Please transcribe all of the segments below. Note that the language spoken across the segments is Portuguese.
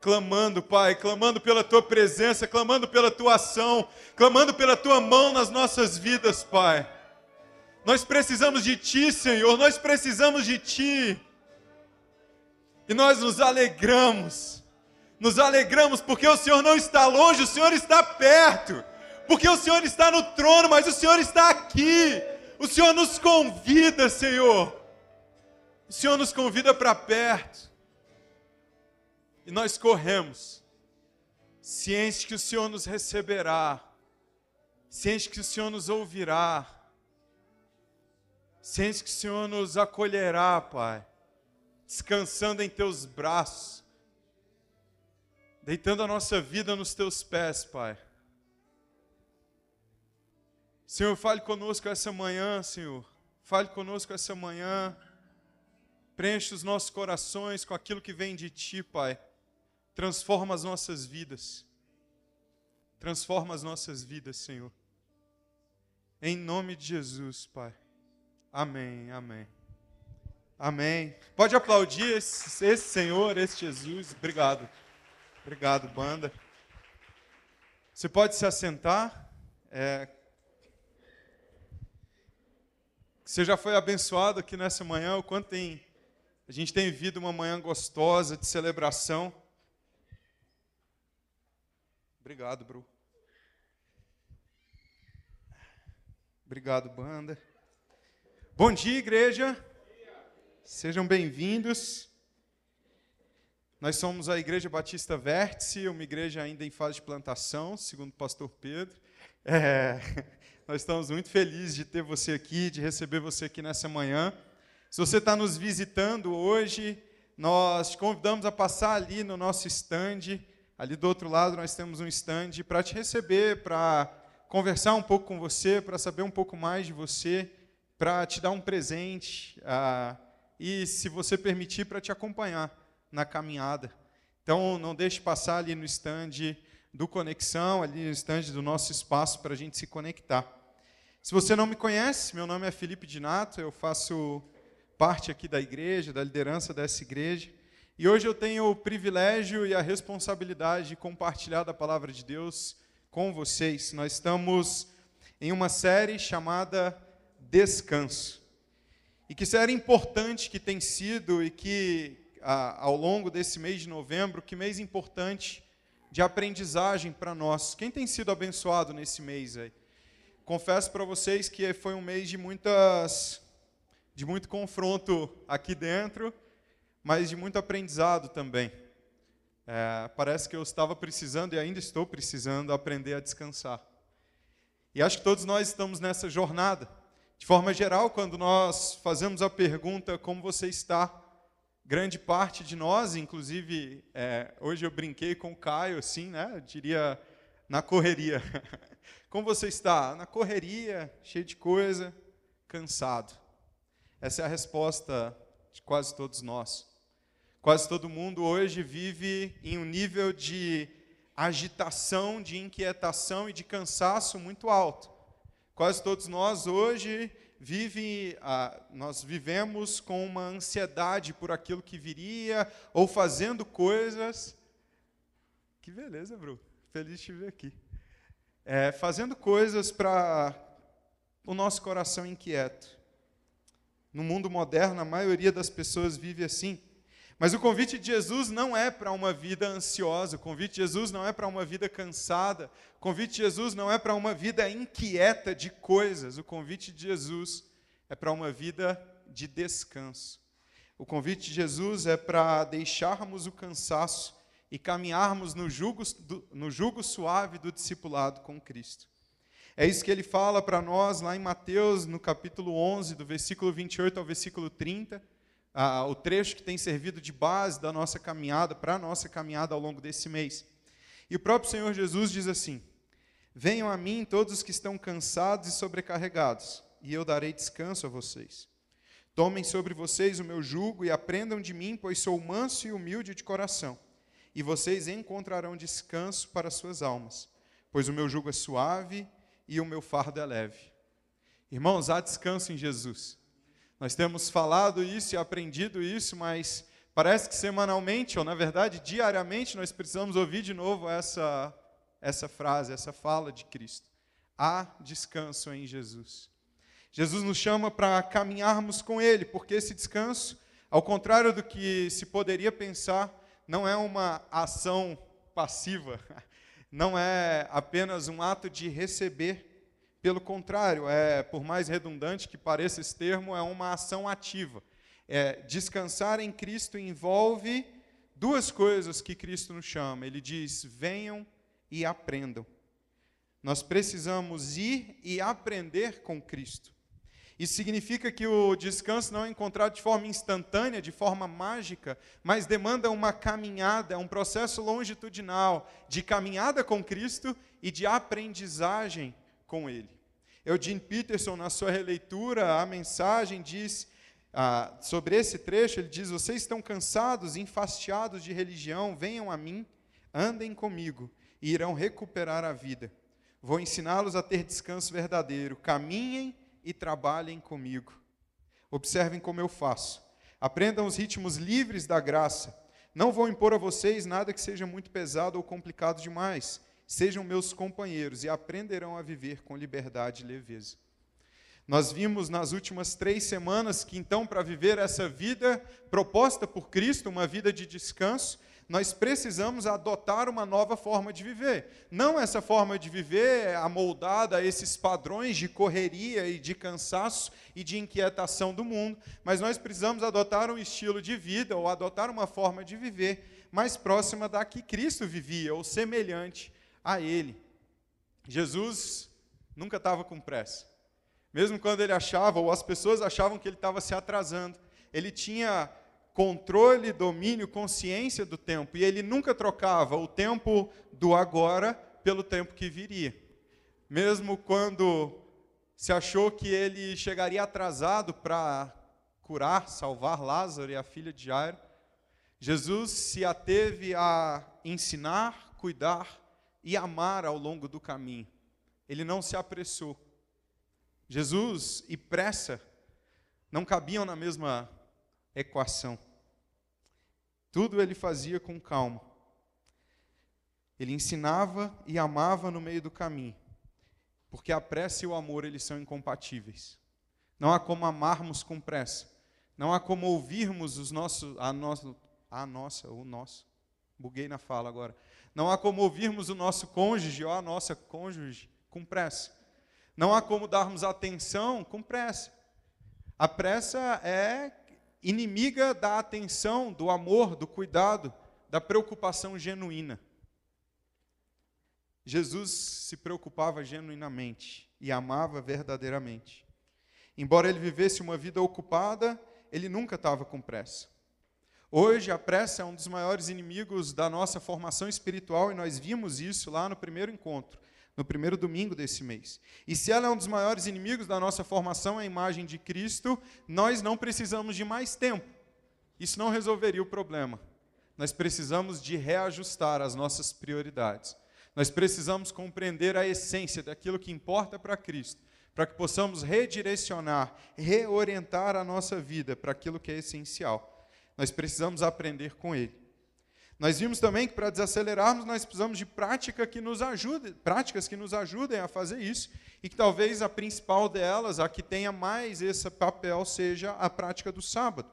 clamando, Pai, clamando pela tua presença, clamando pela tua ação, clamando pela tua mão nas nossas vidas, Pai. Nós precisamos de ti, Senhor, nós precisamos de ti. E nós nos alegramos, nos alegramos porque o Senhor não está longe, o Senhor está perto, porque o Senhor está no trono, mas o Senhor está aqui. O Senhor nos convida, Senhor. O Senhor nos convida para perto. E nós corremos, ciente que o Senhor nos receberá, ciente que o Senhor nos ouvirá, ciente que o Senhor nos acolherá, Pai, descansando em teus braços, deitando a nossa vida nos teus pés, Pai. Senhor, fale conosco essa manhã, Senhor. Fale conosco essa manhã. Preenche os nossos corações com aquilo que vem de Ti, Pai Transforma as nossas vidas. Transforma as nossas vidas, Senhor. Em nome de Jesus, Pai. Amém, amém. Amém. Pode aplaudir esse, esse Senhor, esse Jesus. Obrigado. Obrigado, banda. Você pode se assentar. É... Você já foi abençoado aqui nessa manhã, o quanto tem... a gente tem vivido uma manhã gostosa de celebração. Obrigado, Bru. Obrigado, banda. Bom dia, igreja. Sejam bem-vindos. Nós somos a Igreja Batista Vértice, uma igreja ainda em fase de plantação, segundo o pastor Pedro. É, nós estamos muito felizes de ter você aqui, de receber você aqui nessa manhã. Se você está nos visitando hoje, nós te convidamos a passar ali no nosso estande Ali do outro lado nós temos um stand para te receber, para conversar um pouco com você, para saber um pouco mais de você, para te dar um presente ah, e, se você permitir, para te acompanhar na caminhada. Então, não deixe passar ali no stand do Conexão, ali no stand do nosso espaço para a gente se conectar. Se você não me conhece, meu nome é Felipe Dinato, eu faço parte aqui da igreja, da liderança dessa igreja. E hoje eu tenho o privilégio e a responsabilidade de compartilhar da palavra de Deus com vocês. Nós estamos em uma série chamada Descanso. E que série importante que tem sido e que ao longo desse mês de novembro, que mês importante de aprendizagem para nós. Quem tem sido abençoado nesse mês aí? Confesso para vocês que foi um mês de muitas de muito confronto aqui dentro mas de muito aprendizado também. É, parece que eu estava precisando e ainda estou precisando aprender a descansar. E acho que todos nós estamos nessa jornada. De forma geral, quando nós fazemos a pergunta como você está, grande parte de nós, inclusive é, hoje eu brinquei com o Caio, assim, né? Eu diria na correria. como você está? Na correria, cheio de coisa, cansado. Essa é a resposta de quase todos nós. Quase todo mundo hoje vive em um nível de agitação, de inquietação e de cansaço muito alto. Quase todos nós hoje vive, ah, nós vivemos com uma ansiedade por aquilo que viria ou fazendo coisas. Que beleza, Bru. Feliz de te ver aqui. É, fazendo coisas para o nosso coração inquieto. No mundo moderno, a maioria das pessoas vive assim. Mas o convite de Jesus não é para uma vida ansiosa, o convite de Jesus não é para uma vida cansada, o convite de Jesus não é para uma vida inquieta de coisas, o convite de Jesus é para uma vida de descanso. O convite de Jesus é para deixarmos o cansaço e caminharmos no jugo, no jugo suave do discipulado com Cristo. É isso que ele fala para nós lá em Mateus, no capítulo 11, do versículo 28 ao versículo 30, o trecho que tem servido de base da nossa caminhada, para a nossa caminhada ao longo desse mês. E o próprio Senhor Jesus diz assim: Venham a mim todos os que estão cansados e sobrecarregados, e eu darei descanso a vocês. Tomem sobre vocês o meu jugo e aprendam de mim, pois sou manso e humilde de coração, e vocês encontrarão descanso para suas almas, pois o meu jugo é suave e o meu fardo é leve. Irmãos, há descanso em Jesus. Nós temos falado isso e aprendido isso, mas parece que semanalmente, ou na verdade diariamente, nós precisamos ouvir de novo essa, essa frase, essa fala de Cristo. Há descanso em Jesus. Jesus nos chama para caminharmos com Ele, porque esse descanso, ao contrário do que se poderia pensar, não é uma ação passiva, não é apenas um ato de receber. Pelo contrário, é, por mais redundante que pareça esse termo, é uma ação ativa. É, descansar em Cristo envolve duas coisas que Cristo nos chama. Ele diz: venham e aprendam. Nós precisamos ir e aprender com Cristo. Isso significa que o descanso não é encontrado de forma instantânea, de forma mágica, mas demanda uma caminhada, um processo longitudinal de caminhada com Cristo e de aprendizagem com Ele. Eugene Peterson, na sua releitura, a mensagem diz ah, sobre esse trecho: ele diz, Vocês estão cansados, enfastiados de religião, venham a mim, andem comigo e irão recuperar a vida. Vou ensiná-los a ter descanso verdadeiro. Caminhem e trabalhem comigo. Observem como eu faço. Aprendam os ritmos livres da graça. Não vou impor a vocês nada que seja muito pesado ou complicado demais. Sejam meus companheiros e aprenderão a viver com liberdade e leveza. Nós vimos nas últimas três semanas que, então, para viver essa vida proposta por Cristo, uma vida de descanso, nós precisamos adotar uma nova forma de viver. Não essa forma de viver amoldada a esses padrões de correria e de cansaço e de inquietação do mundo, mas nós precisamos adotar um estilo de vida ou adotar uma forma de viver mais próxima da que Cristo vivia, ou semelhante a Ele. Jesus nunca estava com pressa. Mesmo quando ele achava, ou as pessoas achavam que ele estava se atrasando, ele tinha controle, domínio, consciência do tempo. E ele nunca trocava o tempo do agora pelo tempo que viria. Mesmo quando se achou que ele chegaria atrasado para curar, salvar Lázaro e a filha de Jairo, Jesus se ateve a ensinar, cuidar e amar ao longo do caminho. Ele não se apressou. Jesus e pressa não cabiam na mesma equação. Tudo ele fazia com calma. Ele ensinava e amava no meio do caminho, porque a pressa e o amor eles são incompatíveis. Não há como amarmos com pressa. Não há como ouvirmos os nossos, a, a nossa, o nosso. Buguei na fala agora. Não há como ouvirmos o nosso cônjuge ou a nossa cônjuge com pressa. Não há como darmos atenção com pressa. A pressa é inimiga da atenção, do amor, do cuidado, da preocupação genuína. Jesus se preocupava genuinamente e amava verdadeiramente. Embora ele vivesse uma vida ocupada, ele nunca estava com pressa. Hoje, a pressa é um dos maiores inimigos da nossa formação espiritual e nós vimos isso lá no primeiro encontro no primeiro domingo desse mês. E se ela é um dos maiores inimigos da nossa formação, a imagem de Cristo, nós não precisamos de mais tempo. Isso não resolveria o problema. Nós precisamos de reajustar as nossas prioridades. Nós precisamos compreender a essência daquilo que importa para Cristo, para que possamos redirecionar, reorientar a nossa vida para aquilo que é essencial. Nós precisamos aprender com Ele. Nós vimos também que para desacelerarmos nós precisamos de prática que nos ajude, práticas que nos ajudem a fazer isso, e que talvez a principal delas, a que tenha mais esse papel, seja a prática do sábado.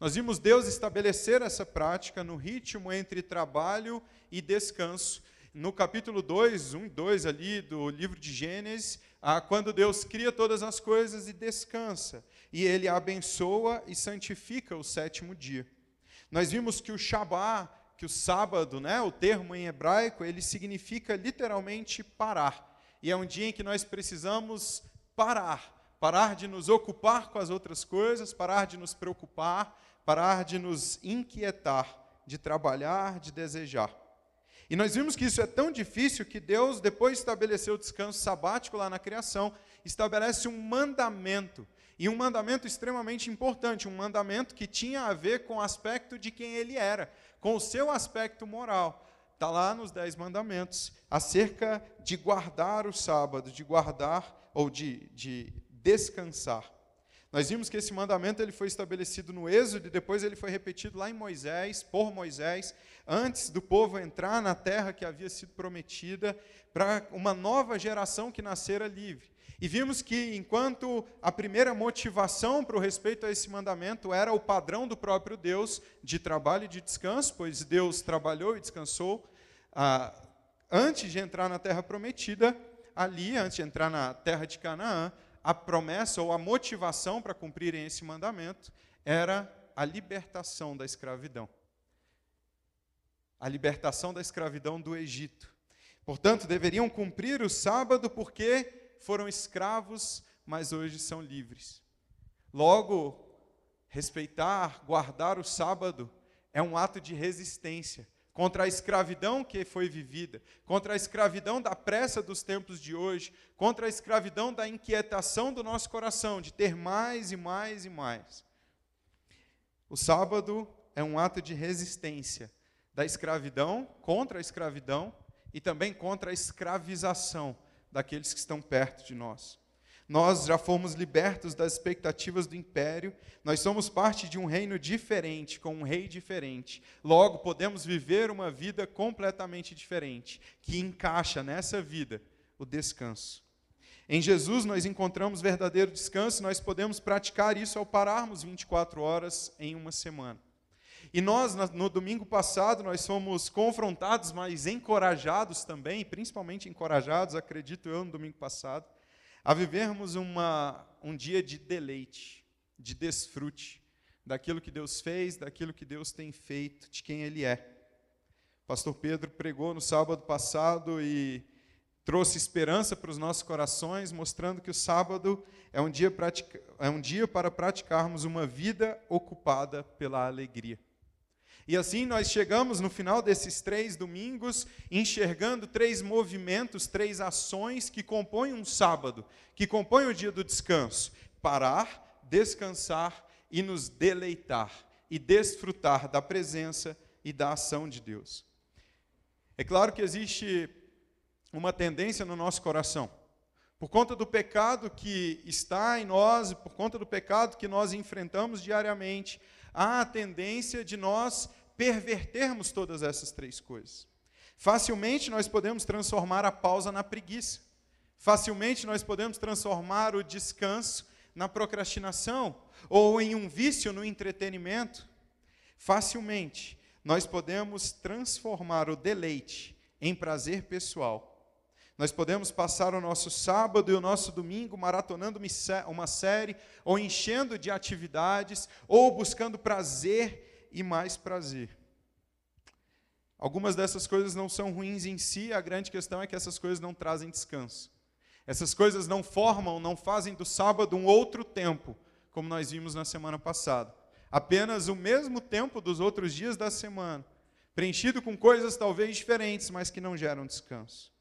Nós vimos Deus estabelecer essa prática no ritmo entre trabalho e descanso, no capítulo 2, 1 e 2 ali do livro de Gênesis, quando Deus cria todas as coisas e descansa, e ele abençoa e santifica o sétimo dia. Nós vimos que o Shabá, que o sábado, né, o termo em hebraico, ele significa literalmente parar. E é um dia em que nós precisamos parar, parar de nos ocupar com as outras coisas, parar de nos preocupar, parar de nos inquietar, de trabalhar, de desejar. E nós vimos que isso é tão difícil que Deus, depois de estabelecer o descanso sabático lá na criação, estabelece um mandamento. E um mandamento extremamente importante, um mandamento que tinha a ver com o aspecto de quem ele era, com o seu aspecto moral. Está lá nos Dez Mandamentos, acerca de guardar o sábado, de guardar ou de, de descansar. Nós vimos que esse mandamento ele foi estabelecido no Êxodo e depois ele foi repetido lá em Moisés, por Moisés, antes do povo entrar na terra que havia sido prometida para uma nova geração que nascera livre. E vimos que enquanto a primeira motivação para o respeito a esse mandamento era o padrão do próprio Deus de trabalho e de descanso, pois Deus trabalhou e descansou ah, antes de entrar na terra prometida, ali, antes de entrar na terra de Canaã, a promessa ou a motivação para cumprirem esse mandamento era a libertação da escravidão. A libertação da escravidão do Egito. Portanto, deveriam cumprir o sábado porque foram escravos, mas hoje são livres. Logo, respeitar, guardar o sábado é um ato de resistência contra a escravidão que foi vivida, contra a escravidão da pressa dos tempos de hoje, contra a escravidão da inquietação do nosso coração de ter mais e mais e mais. O sábado é um ato de resistência da escravidão, contra a escravidão e também contra a escravização daqueles que estão perto de nós. Nós já fomos libertos das expectativas do império, nós somos parte de um reino diferente, com um rei diferente. Logo, podemos viver uma vida completamente diferente, que encaixa nessa vida o descanso. Em Jesus nós encontramos verdadeiro descanso, nós podemos praticar isso ao pararmos 24 horas em uma semana. E nós, no domingo passado, nós fomos confrontados, mas encorajados também, principalmente encorajados, acredito eu, no domingo passado, a vivermos uma, um dia de deleite, de desfrute daquilo que Deus fez, daquilo que Deus tem feito, de quem Ele é. pastor Pedro pregou no sábado passado e trouxe esperança para os nossos corações, mostrando que o sábado é um dia, pratica, é um dia para praticarmos uma vida ocupada pela alegria. E assim nós chegamos no final desses três domingos, enxergando três movimentos, três ações que compõem um sábado, que compõem o dia do descanso: parar, descansar e nos deleitar, e desfrutar da presença e da ação de Deus. É claro que existe uma tendência no nosso coração, por conta do pecado que está em nós, por conta do pecado que nós enfrentamos diariamente, há a tendência de nós pervertermos todas essas três coisas. Facilmente nós podemos transformar a pausa na preguiça. Facilmente nós podemos transformar o descanso na procrastinação ou em um vício no entretenimento. Facilmente nós podemos transformar o deleite em prazer pessoal. Nós podemos passar o nosso sábado e o nosso domingo maratonando uma série, ou enchendo de atividades, ou buscando prazer e mais prazer. Algumas dessas coisas não são ruins em si, a grande questão é que essas coisas não trazem descanso. Essas coisas não formam, não fazem do sábado um outro tempo, como nós vimos na semana passada. Apenas o mesmo tempo dos outros dias da semana, preenchido com coisas talvez diferentes, mas que não geram descanso.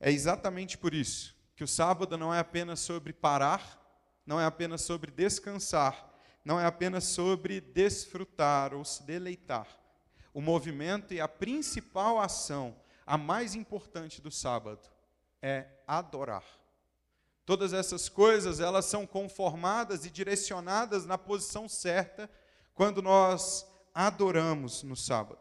É exatamente por isso que o sábado não é apenas sobre parar, não é apenas sobre descansar, não é apenas sobre desfrutar ou se deleitar. O movimento e a principal ação, a mais importante do sábado, é adorar. Todas essas coisas, elas são conformadas e direcionadas na posição certa quando nós adoramos no sábado.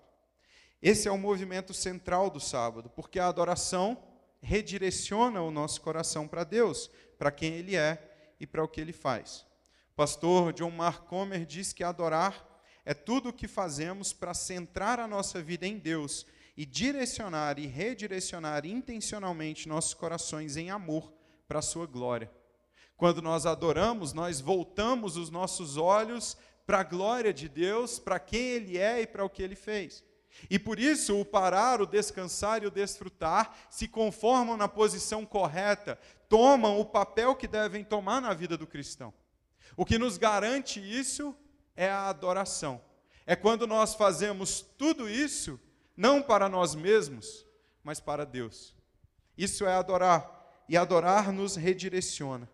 Esse é o movimento central do sábado, porque a adoração redireciona o nosso coração para Deus, para quem Ele é e para o que Ele faz pastor John Mark Comer diz que adorar é tudo o que fazemos para centrar a nossa vida em Deus e direcionar e redirecionar intencionalmente nossos corações em amor para a sua glória. Quando nós adoramos, nós voltamos os nossos olhos para a glória de Deus, para quem Ele é e para o que Ele fez. E por isso, o parar, o descansar e o desfrutar se conformam na posição correta, tomam o papel que devem tomar na vida do cristão. O que nos garante isso é a adoração. É quando nós fazemos tudo isso, não para nós mesmos, mas para Deus. Isso é adorar. E adorar nos redireciona.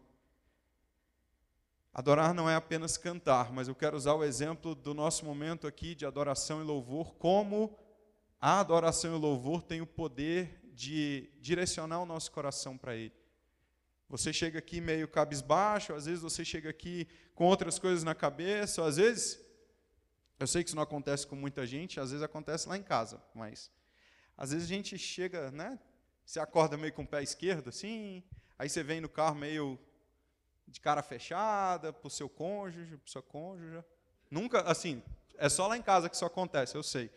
Adorar não é apenas cantar, mas eu quero usar o exemplo do nosso momento aqui de adoração e louvor, como a adoração e louvor têm o poder de direcionar o nosso coração para Ele. Você chega aqui meio cabisbaixo, às vezes você chega aqui com outras coisas na cabeça, às vezes, eu sei que isso não acontece com muita gente, às vezes acontece lá em casa, mas às vezes a gente chega, né? Você acorda meio com o pé esquerdo, assim, aí você vem no carro meio de cara fechada, para o seu cônjuge, para sua cônjuge. Nunca, assim, é só lá em casa que isso acontece, eu sei.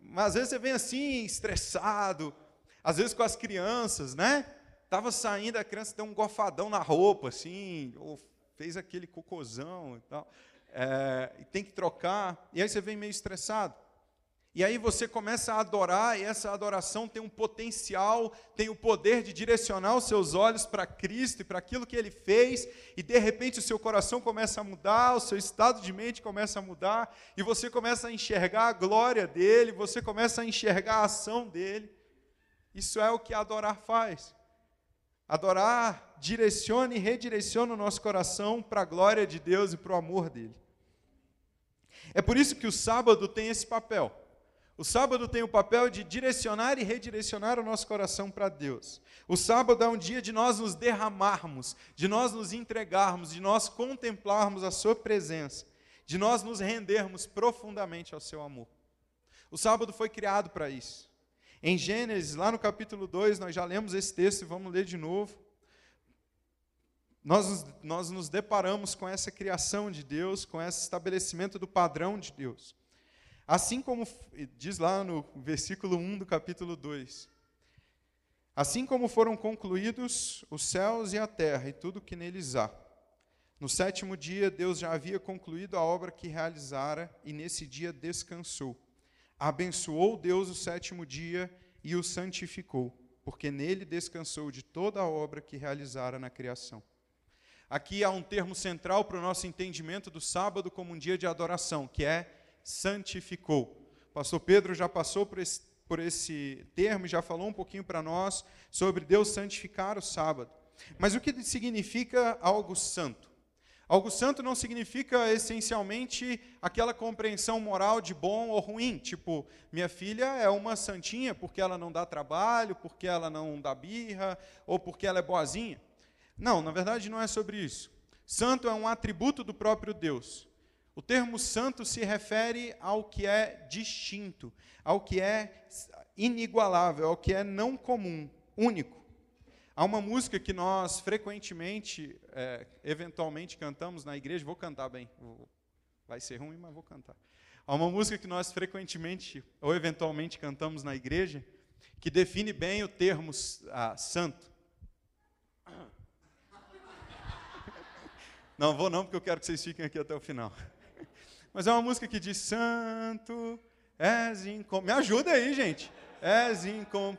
Mas às vezes você vem assim, estressado, às vezes com as crianças, né? Tava saindo, a criança deu um gofadão na roupa, assim, ou fez aquele cocôzão e tal. É, e tem que trocar, e aí você vem meio estressado. E aí você começa a adorar, e essa adoração tem um potencial, tem o poder de direcionar os seus olhos para Cristo e para aquilo que Ele fez, e de repente o seu coração começa a mudar, o seu estado de mente começa a mudar, e você começa a enxergar a glória dEle, você começa a enxergar a ação dEle. Isso é o que adorar faz. Adorar direciona e redireciona o nosso coração para a glória de Deus e para o amor dEle. É por isso que o sábado tem esse papel. O sábado tem o papel de direcionar e redirecionar o nosso coração para Deus. O sábado é um dia de nós nos derramarmos, de nós nos entregarmos, de nós contemplarmos a Sua presença, de nós nos rendermos profundamente ao Seu amor. O sábado foi criado para isso. Em Gênesis, lá no capítulo 2, nós já lemos esse texto e vamos ler de novo. Nós, nós nos deparamos com essa criação de Deus, com esse estabelecimento do padrão de Deus. Assim como diz lá no versículo 1 do capítulo 2. Assim como foram concluídos os céus e a terra e tudo que neles há. No sétimo dia, Deus já havia concluído a obra que realizara e nesse dia descansou. Abençoou Deus o sétimo dia e o santificou, porque nele descansou de toda a obra que realizara na criação. Aqui há um termo central para o nosso entendimento do sábado como um dia de adoração, que é santificou. Pastor Pedro já passou por esse, por esse termo, já falou um pouquinho para nós sobre Deus santificar o sábado. Mas o que significa algo santo? Algo santo não significa essencialmente aquela compreensão moral de bom ou ruim, tipo, minha filha é uma santinha porque ela não dá trabalho, porque ela não dá birra, ou porque ela é boazinha. Não, na verdade não é sobre isso. Santo é um atributo do próprio Deus. O termo santo se refere ao que é distinto, ao que é inigualável, ao que é não comum, único. Há uma música que nós frequentemente, é, eventualmente cantamos na igreja, vou cantar bem, vai ser ruim, mas vou cantar. Há uma música que nós frequentemente ou eventualmente cantamos na igreja, que define bem o termo ah, santo. Não vou não, porque eu quero que vocês fiquem aqui até o final. Mas é uma música que diz: Santo és incom... Me ajuda aí, gente. És incom...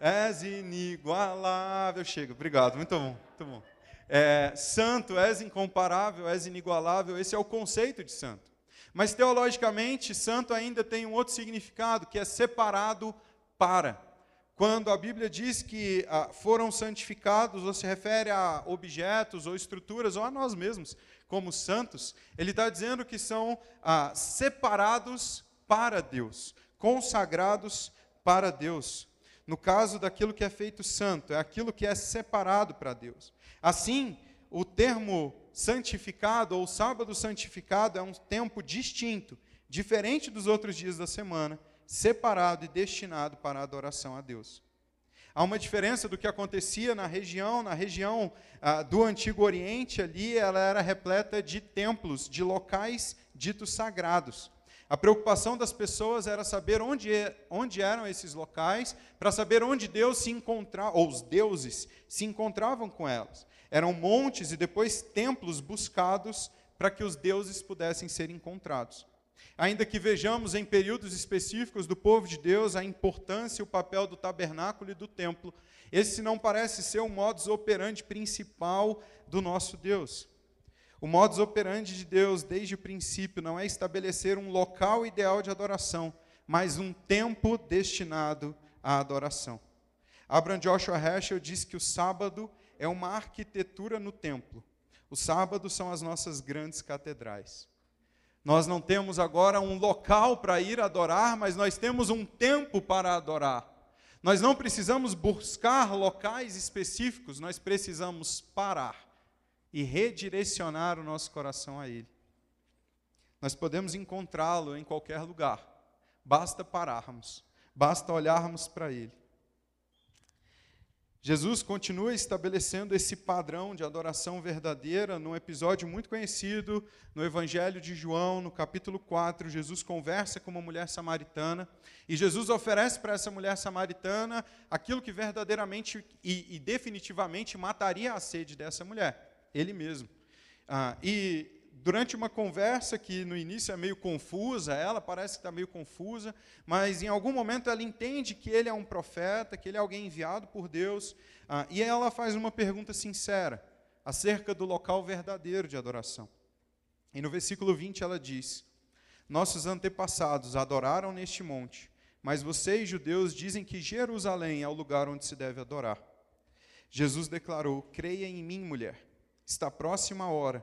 És inigualável. Chega, obrigado, muito bom, muito bom. É, santo, és incomparável, és inigualável. Esse é o conceito de santo. Mas teologicamente, santo ainda tem um outro significado, que é separado para. Quando a Bíblia diz que ah, foram santificados, ou se refere a objetos ou estruturas, ou a nós mesmos, como santos, ele está dizendo que são ah, separados para Deus, consagrados para Deus. No caso daquilo que é feito santo, é aquilo que é separado para Deus. Assim, o termo santificado ou sábado santificado é um tempo distinto, diferente dos outros dias da semana, separado e destinado para a adoração a Deus. Há uma diferença do que acontecia na região, na região ah, do Antigo Oriente, ali ela era repleta de templos, de locais ditos sagrados. A preocupação das pessoas era saber onde, é, onde eram esses locais, para saber onde Deus se encontrava, ou os deuses se encontravam com elas. Eram montes e depois templos buscados para que os deuses pudessem ser encontrados. Ainda que vejamos em períodos específicos do povo de Deus a importância e o papel do tabernáculo e do templo, esse não parece ser o modus operandi principal do nosso Deus. O modus operandi de Deus, desde o princípio, não é estabelecer um local ideal de adoração, mas um tempo destinado à adoração. Abraham Joshua Heschel diz que o sábado é uma arquitetura no templo. Os sábados são as nossas grandes catedrais. Nós não temos agora um local para ir adorar, mas nós temos um tempo para adorar. Nós não precisamos buscar locais específicos, nós precisamos parar e redirecionar o nosso coração a Ele. Nós podemos encontrá-lo em qualquer lugar, basta pararmos, basta olharmos para Ele. Jesus continua estabelecendo esse padrão de adoração verdadeira num episódio muito conhecido no Evangelho de João, no capítulo 4. Jesus conversa com uma mulher samaritana e Jesus oferece para essa mulher samaritana aquilo que verdadeiramente e, e definitivamente mataria a sede dessa mulher, ele mesmo. Ah, e durante uma conversa que no início é meio confusa, ela parece que está meio confusa, mas em algum momento ela entende que ele é um profeta, que ele é alguém enviado por Deus, ah, e ela faz uma pergunta sincera acerca do local verdadeiro de adoração. E no versículo 20 ela diz: Nossos antepassados adoraram neste monte, mas vocês, judeus, dizem que Jerusalém é o lugar onde se deve adorar. Jesus declarou: Creia em mim, mulher. Está próxima a hora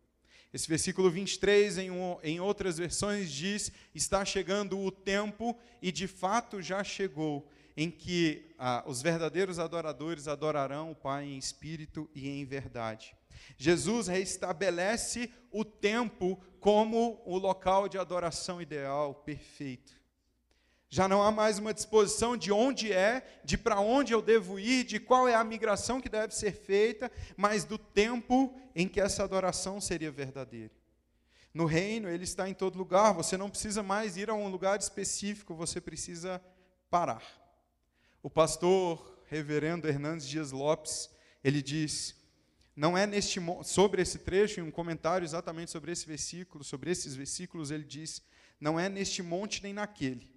Esse versículo 23, em, um, em outras versões, diz: Está chegando o tempo, e de fato já chegou, em que ah, os verdadeiros adoradores adorarão o Pai em espírito e em verdade. Jesus restabelece o tempo como o local de adoração ideal, perfeito. Já não há mais uma disposição de onde é, de para onde eu devo ir, de qual é a migração que deve ser feita, mas do tempo em que essa adoração seria verdadeira. No reino, ele está em todo lugar, você não precisa mais ir a um lugar específico, você precisa parar. O pastor reverendo Hernandes Dias Lopes, ele diz: não é neste sobre esse trecho, em um comentário exatamente sobre esse versículo, sobre esses versículos, ele diz: não é neste monte nem naquele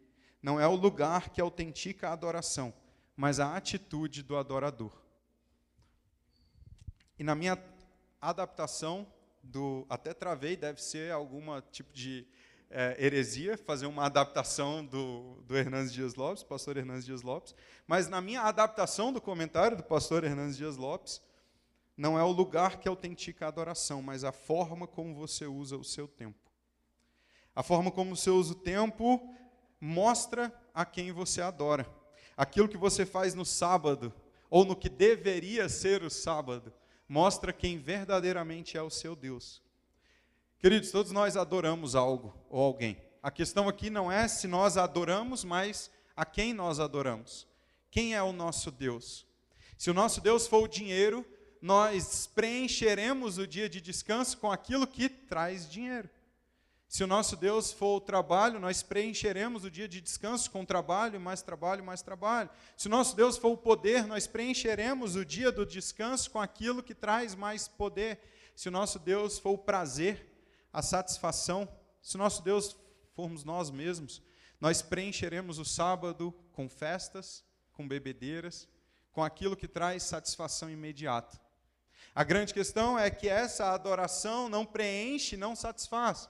não é o lugar que autentica a adoração, mas a atitude do adorador. E na minha adaptação do até travei deve ser alguma tipo de é, heresia fazer uma adaptação do, do Hernandes Dias Lopes, pastor Hernandes Dias Lopes, mas na minha adaptação do comentário do pastor Hernandes Dias Lopes, não é o lugar que autentica a adoração, mas a forma como você usa o seu tempo. A forma como você usa o tempo mostra a quem você adora. Aquilo que você faz no sábado, ou no que deveria ser o sábado, mostra quem verdadeiramente é o seu Deus. Queridos, todos nós adoramos algo ou alguém. A questão aqui não é se nós adoramos, mas a quem nós adoramos. Quem é o nosso Deus? Se o nosso Deus for o dinheiro, nós preencheremos o dia de descanso com aquilo que traz dinheiro. Se o nosso Deus for o trabalho, nós preencheremos o dia de descanso com trabalho, mais trabalho, mais trabalho. Se o nosso Deus for o poder, nós preencheremos o dia do descanso com aquilo que traz mais poder. Se o nosso Deus for o prazer, a satisfação, se o nosso Deus formos nós mesmos, nós preencheremos o sábado com festas, com bebedeiras, com aquilo que traz satisfação imediata. A grande questão é que essa adoração não preenche, não satisfaz.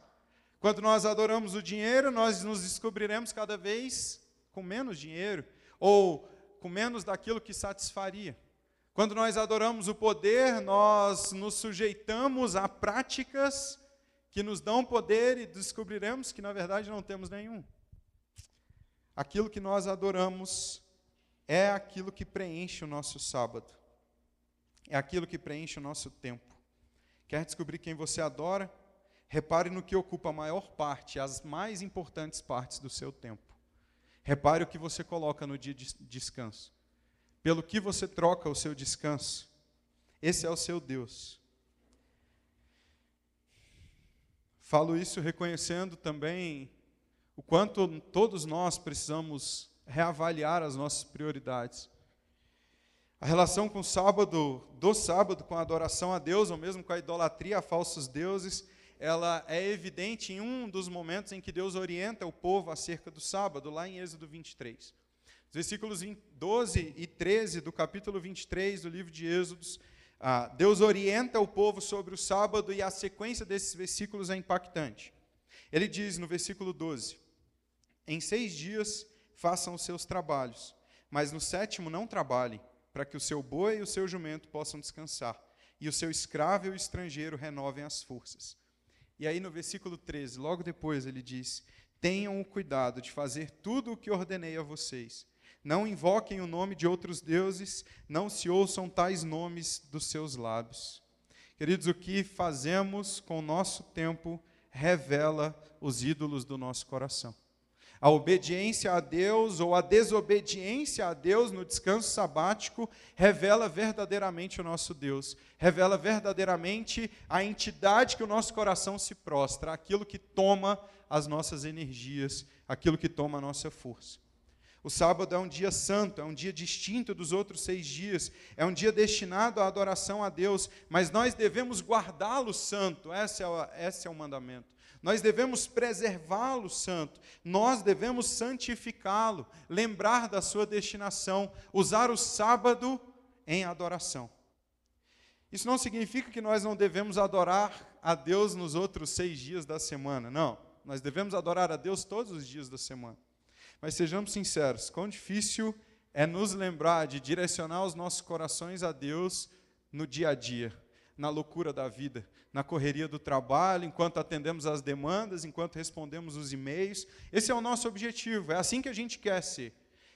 Quando nós adoramos o dinheiro, nós nos descobriremos cada vez com menos dinheiro ou com menos daquilo que satisfaria. Quando nós adoramos o poder, nós nos sujeitamos a práticas que nos dão poder e descobriremos que na verdade não temos nenhum. Aquilo que nós adoramos é aquilo que preenche o nosso sábado. é aquilo que preenche o nosso tempo. Quer descobrir quem você adora? Repare no que ocupa a maior parte, as mais importantes partes do seu tempo. Repare o que você coloca no dia de descanso. Pelo que você troca o seu descanso. Esse é o seu Deus. Falo isso reconhecendo também o quanto todos nós precisamos reavaliar as nossas prioridades. A relação com o sábado, do sábado, com a adoração a Deus, ou mesmo com a idolatria a falsos deuses, ela é evidente em um dos momentos em que Deus orienta o povo acerca do sábado, lá em Êxodo 23. Os versículos 12 e 13 do capítulo 23 do livro de Êxodos ah, Deus orienta o povo sobre o sábado e a sequência desses versículos é impactante. Ele diz no versículo 12: Em seis dias façam os seus trabalhos, mas no sétimo não trabalhem, para que o seu boi e o seu jumento possam descansar, e o seu escravo e o estrangeiro renovem as forças. E aí no versículo 13, logo depois, ele diz: Tenham o cuidado de fazer tudo o que ordenei a vocês não invoquem o nome de outros deuses, não se ouçam tais nomes dos seus lábios. Queridos, o que fazemos com o nosso tempo revela os ídolos do nosso coração. A obediência a Deus ou a desobediência a Deus no descanso sabático revela verdadeiramente o nosso Deus, revela verdadeiramente a entidade que o nosso coração se prostra, aquilo que toma as nossas energias, aquilo que toma a nossa força. O sábado é um dia santo, é um dia distinto dos outros seis dias, é um dia destinado à adoração a Deus, mas nós devemos guardá-lo santo, esse é, o, esse é o mandamento. Nós devemos preservá-lo santo, nós devemos santificá-lo, lembrar da sua destinação, usar o sábado em adoração. Isso não significa que nós não devemos adorar a Deus nos outros seis dias da semana, não. Nós devemos adorar a Deus todos os dias da semana. Mas sejamos sinceros, quão difícil é nos lembrar de direcionar os nossos corações a Deus no dia a dia, na loucura da vida, na correria do trabalho, enquanto atendemos às demandas, enquanto respondemos os e-mails. Esse é o nosso objetivo, é assim que a gente quer ser.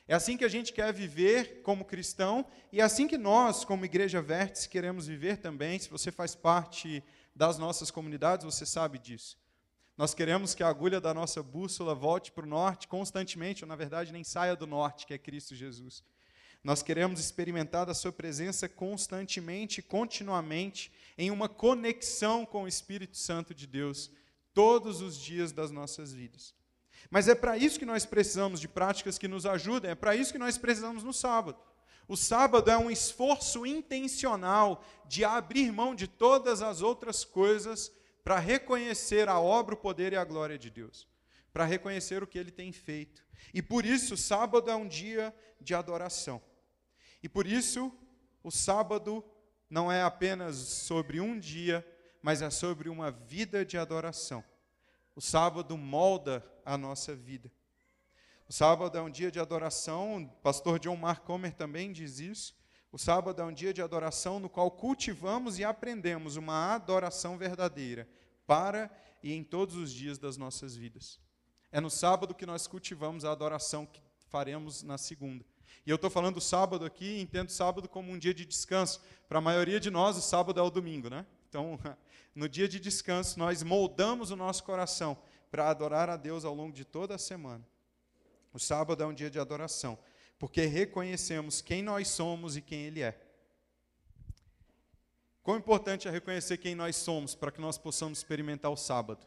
É assim que a gente quer viver como cristão e é assim que nós, como Igreja Vértice, queremos viver também. Se você faz parte das nossas comunidades, você sabe disso. Nós queremos que a agulha da nossa bússola volte para o norte constantemente, ou na verdade nem saia do norte, que é Cristo Jesus. Nós queremos experimentar da Sua presença constantemente, continuamente, em uma conexão com o Espírito Santo de Deus, todos os dias das nossas vidas. Mas é para isso que nós precisamos de práticas que nos ajudem, é para isso que nós precisamos no sábado. O sábado é um esforço intencional de abrir mão de todas as outras coisas para reconhecer a obra, o poder e a glória de Deus, para reconhecer o que ele tem feito. E por isso, sábado é um dia de adoração. E por isso, o sábado não é apenas sobre um dia, mas é sobre uma vida de adoração. O sábado molda a nossa vida. O sábado é um dia de adoração, o pastor John Mark Comer também diz isso. O sábado é um dia de adoração no qual cultivamos e aprendemos uma adoração verdadeira, para e em todos os dias das nossas vidas. É no sábado que nós cultivamos a adoração que faremos na segunda. E eu estou falando sábado aqui, entendo sábado como um dia de descanso. Para a maioria de nós, o sábado é o domingo, né? Então, no dia de descanso, nós moldamos o nosso coração para adorar a Deus ao longo de toda a semana. O sábado é um dia de adoração, porque reconhecemos quem nós somos e quem Ele é. Quão importante é reconhecer quem nós somos para que nós possamos experimentar o sábado.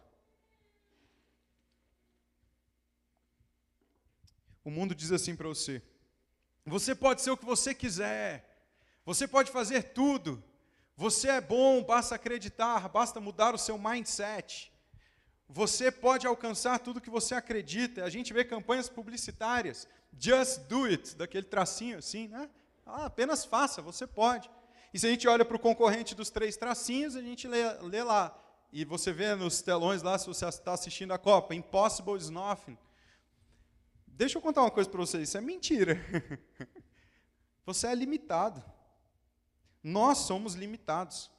O mundo diz assim para você: você pode ser o que você quiser, você pode fazer tudo, você é bom, basta acreditar, basta mudar o seu mindset. Você pode alcançar tudo que você acredita. A gente vê campanhas publicitárias, just do it, daquele tracinho assim, né? Ah, apenas faça, você pode. E se a gente olha para o concorrente dos três tracinhos, a gente lê, lê lá. E você vê nos telões lá, se você está assistindo a Copa, Impossible is nothing. Deixa eu contar uma coisa para vocês, isso é mentira. Você é limitado. Nós somos limitados.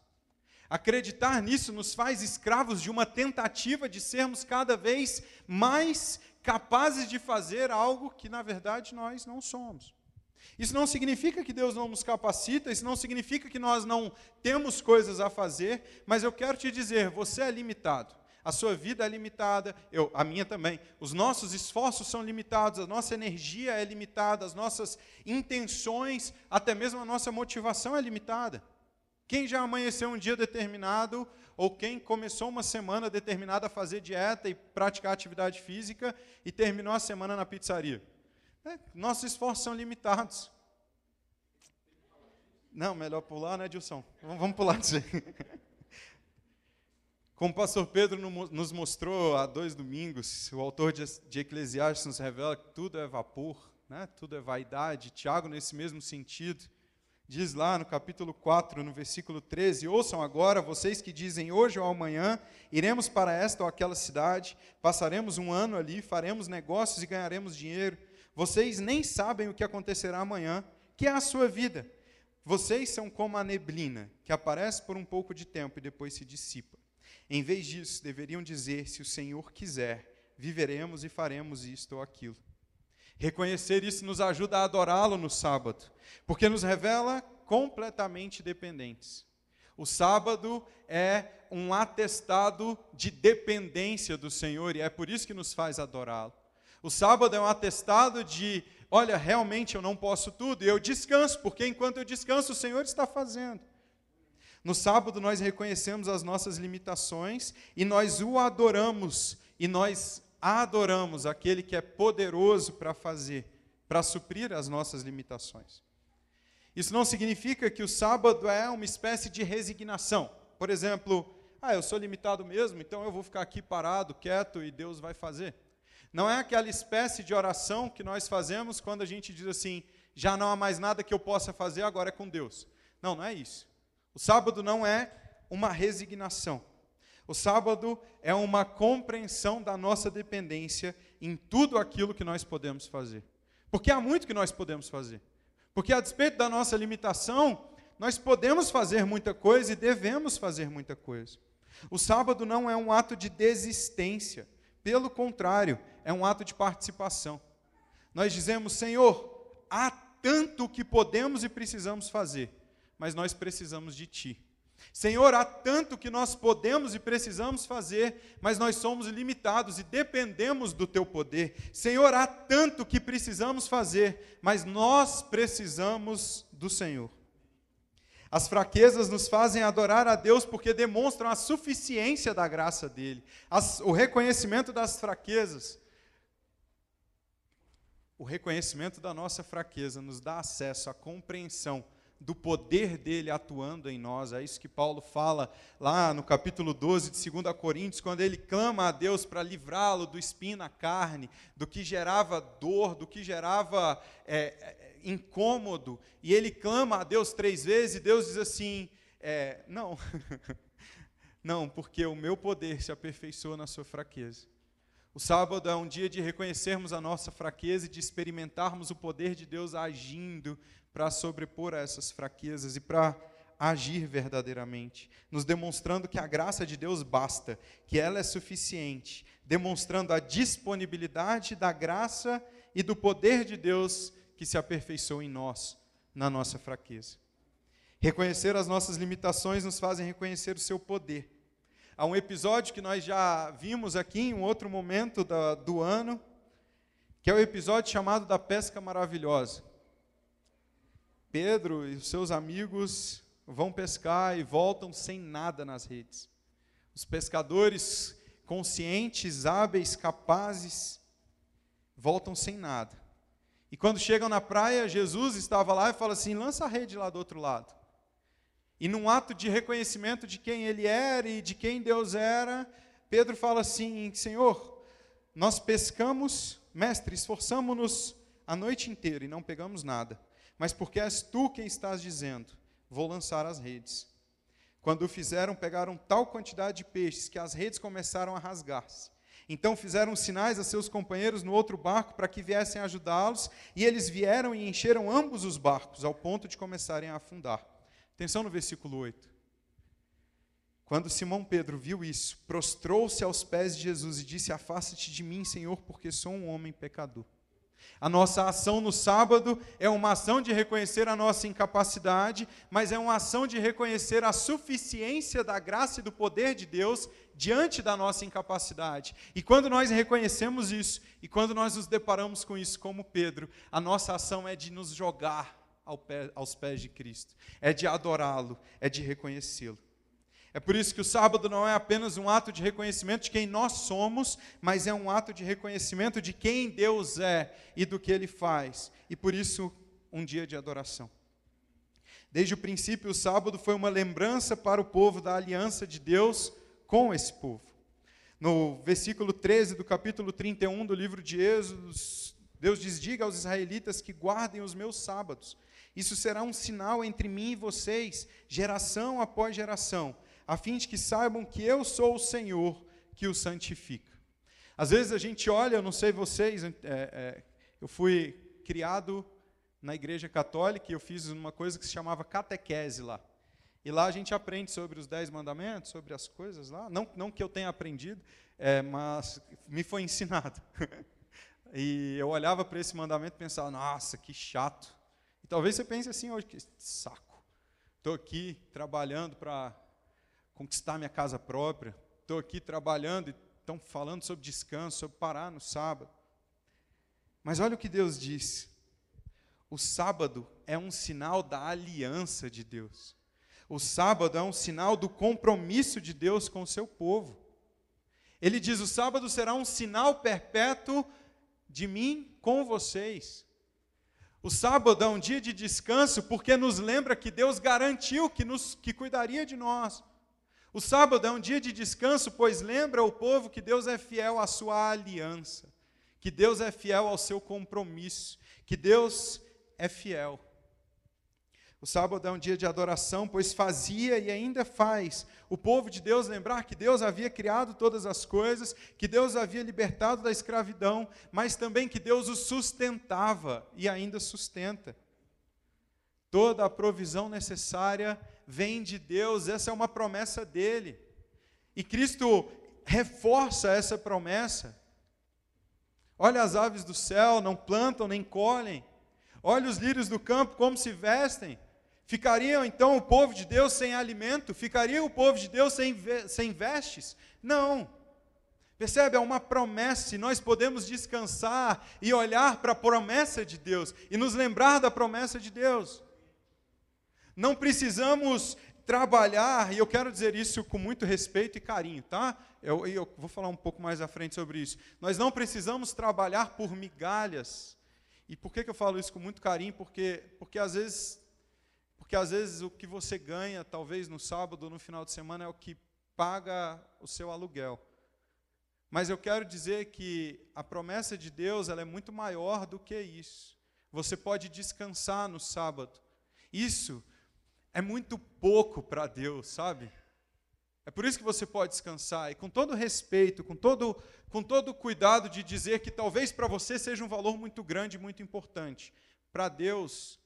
Acreditar nisso nos faz escravos de uma tentativa de sermos cada vez mais capazes de fazer algo que, na verdade, nós não somos. Isso não significa que Deus não nos capacita, isso não significa que nós não temos coisas a fazer, mas eu quero te dizer, você é limitado. A sua vida é limitada, eu, a minha também. Os nossos esforços são limitados, a nossa energia é limitada, as nossas intenções, até mesmo a nossa motivação é limitada. Quem já amanheceu um dia determinado, ou quem começou uma semana determinada a fazer dieta e praticar atividade física e terminou a semana na pizzaria? É, nossos esforços são limitados. Não, melhor pular, né, Dilson? Vamos pular disso aí. Como o pastor Pedro nos mostrou há dois domingos, o autor de Eclesiastes nos revela que tudo é vapor, né? tudo é vaidade. Tiago, nesse mesmo sentido, diz lá no capítulo 4, no versículo 13: Ouçam agora, vocês que dizem hoje ou amanhã, iremos para esta ou aquela cidade, passaremos um ano ali, faremos negócios e ganharemos dinheiro. Vocês nem sabem o que acontecerá amanhã, que é a sua vida. Vocês são como a neblina, que aparece por um pouco de tempo e depois se dissipa. Em vez disso, deveriam dizer: se o Senhor quiser, viveremos e faremos isto ou aquilo. Reconhecer isso nos ajuda a adorá-lo no sábado, porque nos revela completamente dependentes. O sábado é um atestado de dependência do Senhor e é por isso que nos faz adorá-lo. O sábado é um atestado de, olha, realmente eu não posso tudo, e eu descanso, porque enquanto eu descanso, o Senhor está fazendo. No sábado nós reconhecemos as nossas limitações e nós o adoramos, e nós adoramos aquele que é poderoso para fazer, para suprir as nossas limitações. Isso não significa que o sábado é uma espécie de resignação. Por exemplo, ah, eu sou limitado mesmo, então eu vou ficar aqui parado, quieto e Deus vai fazer. Não é aquela espécie de oração que nós fazemos quando a gente diz assim: já não há mais nada que eu possa fazer, agora é com Deus. Não, não é isso. O sábado não é uma resignação. O sábado é uma compreensão da nossa dependência em tudo aquilo que nós podemos fazer. Porque há muito que nós podemos fazer. Porque, a despeito da nossa limitação, nós podemos fazer muita coisa e devemos fazer muita coisa. O sábado não é um ato de desistência. Pelo contrário, é um ato de participação. Nós dizemos, Senhor, há tanto que podemos e precisamos fazer, mas nós precisamos de Ti. Senhor, há tanto que nós podemos e precisamos fazer, mas nós somos limitados e dependemos do Teu poder. Senhor, há tanto que precisamos fazer, mas nós precisamos do Senhor. As fraquezas nos fazem adorar a Deus porque demonstram a suficiência da graça dele, As, o reconhecimento das fraquezas. O reconhecimento da nossa fraqueza nos dá acesso à compreensão do poder dele atuando em nós. É isso que Paulo fala lá no capítulo 12 de 2 Coríntios, quando ele clama a Deus para livrá-lo do espinho na carne, do que gerava dor, do que gerava é, incômodo, e ele clama a Deus três vezes, e Deus diz assim: é, Não, não, porque o meu poder se aperfeiçoa na sua fraqueza. O sábado é um dia de reconhecermos a nossa fraqueza e de experimentarmos o poder de Deus agindo para sobrepor a essas fraquezas e para agir verdadeiramente, nos demonstrando que a graça de Deus basta, que ela é suficiente, demonstrando a disponibilidade da graça e do poder de Deus que se aperfeiçoa em nós, na nossa fraqueza. Reconhecer as nossas limitações nos fazem reconhecer o seu poder. Há um episódio que nós já vimos aqui em um outro momento do ano, que é o episódio chamado da pesca maravilhosa. Pedro e os seus amigos vão pescar e voltam sem nada nas redes. Os pescadores conscientes, hábeis, capazes, voltam sem nada. E quando chegam na praia, Jesus estava lá e fala assim: lança a rede lá do outro lado. E num ato de reconhecimento de quem ele era e de quem Deus era, Pedro fala assim: Senhor, nós pescamos, mestre, esforçamos-nos a noite inteira e não pegamos nada, mas porque és tu quem estás dizendo, vou lançar as redes. Quando o fizeram, pegaram tal quantidade de peixes que as redes começaram a rasgar-se. Então fizeram sinais a seus companheiros no outro barco para que viessem ajudá-los, e eles vieram e encheram ambos os barcos, ao ponto de começarem a afundar. Atenção no versículo 8. Quando Simão Pedro viu isso, prostrou-se aos pés de Jesus e disse: Afasta-te de mim, Senhor, porque sou um homem pecador. A nossa ação no sábado é uma ação de reconhecer a nossa incapacidade, mas é uma ação de reconhecer a suficiência da graça e do poder de Deus diante da nossa incapacidade. E quando nós reconhecemos isso, e quando nós nos deparamos com isso, como Pedro, a nossa ação é de nos jogar ao pé, aos pés de Cristo, é de adorá-lo, é de reconhecê-lo. É por isso que o sábado não é apenas um ato de reconhecimento de quem nós somos, mas é um ato de reconhecimento de quem Deus é e do que ele faz. E por isso, um dia de adoração. Desde o princípio, o sábado foi uma lembrança para o povo da aliança de Deus com esse povo. No versículo 13 do capítulo 31 do livro de Êxodo, Deus diz: Diga aos israelitas que guardem os meus sábados. Isso será um sinal entre mim e vocês, geração após geração a fim de que saibam que eu sou o Senhor que os santifica. Às vezes a gente olha, eu não sei vocês, é, é, eu fui criado na igreja católica e eu fiz uma coisa que se chamava catequese lá. E lá a gente aprende sobre os dez mandamentos, sobre as coisas lá. Não, não que eu tenha aprendido, é, mas me foi ensinado. e eu olhava para esse mandamento e pensava, nossa, que chato. Talvez você pense assim hoje, que saco. Estou aqui trabalhando para conquistar minha casa própria, estou aqui trabalhando e estão falando sobre descanso, sobre parar no sábado. Mas olha o que Deus disse. O sábado é um sinal da aliança de Deus. O sábado é um sinal do compromisso de Deus com o seu povo. Ele diz: o sábado será um sinal perpétuo de mim com vocês. O sábado é um dia de descanso porque nos lembra que Deus garantiu que, nos, que cuidaria de nós. O sábado é um dia de descanso, pois lembra o povo que Deus é fiel à sua aliança, que Deus é fiel ao seu compromisso, que Deus é fiel. O sábado é um dia de adoração, pois fazia e ainda faz o povo de Deus lembrar que Deus havia criado todas as coisas, que Deus havia libertado da escravidão, mas também que Deus os sustentava e ainda sustenta. Toda a provisão necessária vem de Deus, essa é uma promessa dele. E Cristo reforça essa promessa. Olha as aves do céu, não plantam nem colhem. Olha os lírios do campo como se vestem. Ficariam então o povo de Deus sem alimento? Ficaria o povo de Deus sem, sem vestes? Não. Percebe? É uma promessa e nós podemos descansar e olhar para a promessa de Deus e nos lembrar da promessa de Deus. Não precisamos trabalhar, e eu quero dizer isso com muito respeito e carinho, tá? Eu, eu vou falar um pouco mais à frente sobre isso. Nós não precisamos trabalhar por migalhas. E por que, que eu falo isso com muito carinho? Porque, porque às vezes porque às vezes o que você ganha, talvez no sábado ou no final de semana, é o que paga o seu aluguel. Mas eu quero dizer que a promessa de Deus ela é muito maior do que isso. Você pode descansar no sábado. Isso é muito pouco para Deus, sabe? É por isso que você pode descansar e com todo respeito, com todo com todo cuidado de dizer que talvez para você seja um valor muito grande, muito importante. Para Deus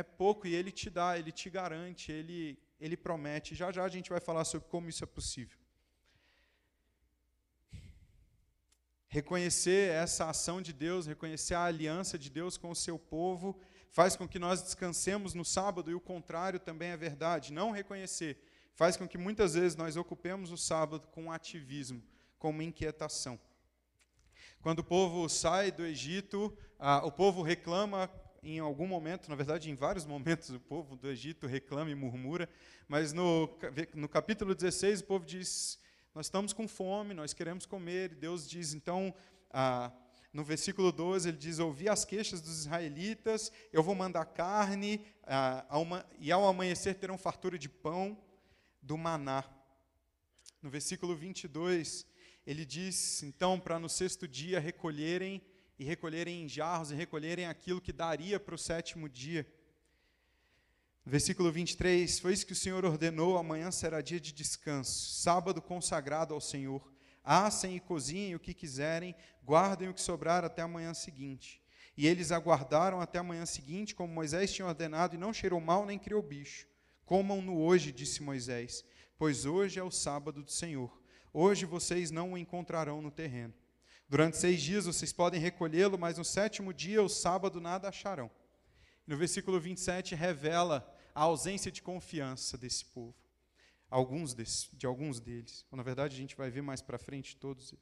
é pouco e ele te dá, ele te garante, ele ele promete. Já já a gente vai falar sobre como isso é possível. Reconhecer essa ação de Deus, reconhecer a aliança de Deus com o seu povo faz com que nós descansemos no sábado, e o contrário também é verdade. Não reconhecer faz com que muitas vezes nós ocupemos o sábado com ativismo, com uma inquietação. Quando o povo sai do Egito, ah, o povo reclama em algum momento, na verdade, em vários momentos, o povo do Egito reclama e murmura, mas no, no capítulo 16, o povo diz: Nós estamos com fome, nós queremos comer, e Deus diz, então. Ah, no versículo 12, ele diz: Ouvi as queixas dos israelitas, eu vou mandar carne, ah, e ao amanhecer terão fartura de pão do maná. No versículo 22, ele diz: Então, para no sexto dia recolherem, e recolherem em jarros, e recolherem aquilo que daria para o sétimo dia. Versículo 23, foi isso que o Senhor ordenou: amanhã será dia de descanso, sábado consagrado ao Senhor. Assem e cozinhem o que quiserem, guardem o que sobrar até a manhã seguinte. E eles aguardaram até a manhã seguinte, como Moisés tinha ordenado, e não cheirou mal nem criou bicho. Comam-no hoje, disse Moisés, pois hoje é o sábado do Senhor. Hoje vocês não o encontrarão no terreno. Durante seis dias vocês podem recolhê-lo, mas no sétimo dia, o sábado, nada acharão. No versículo 27 revela a ausência de confiança desse povo. Alguns de alguns deles. Ou, na verdade, a gente vai ver mais para frente todos.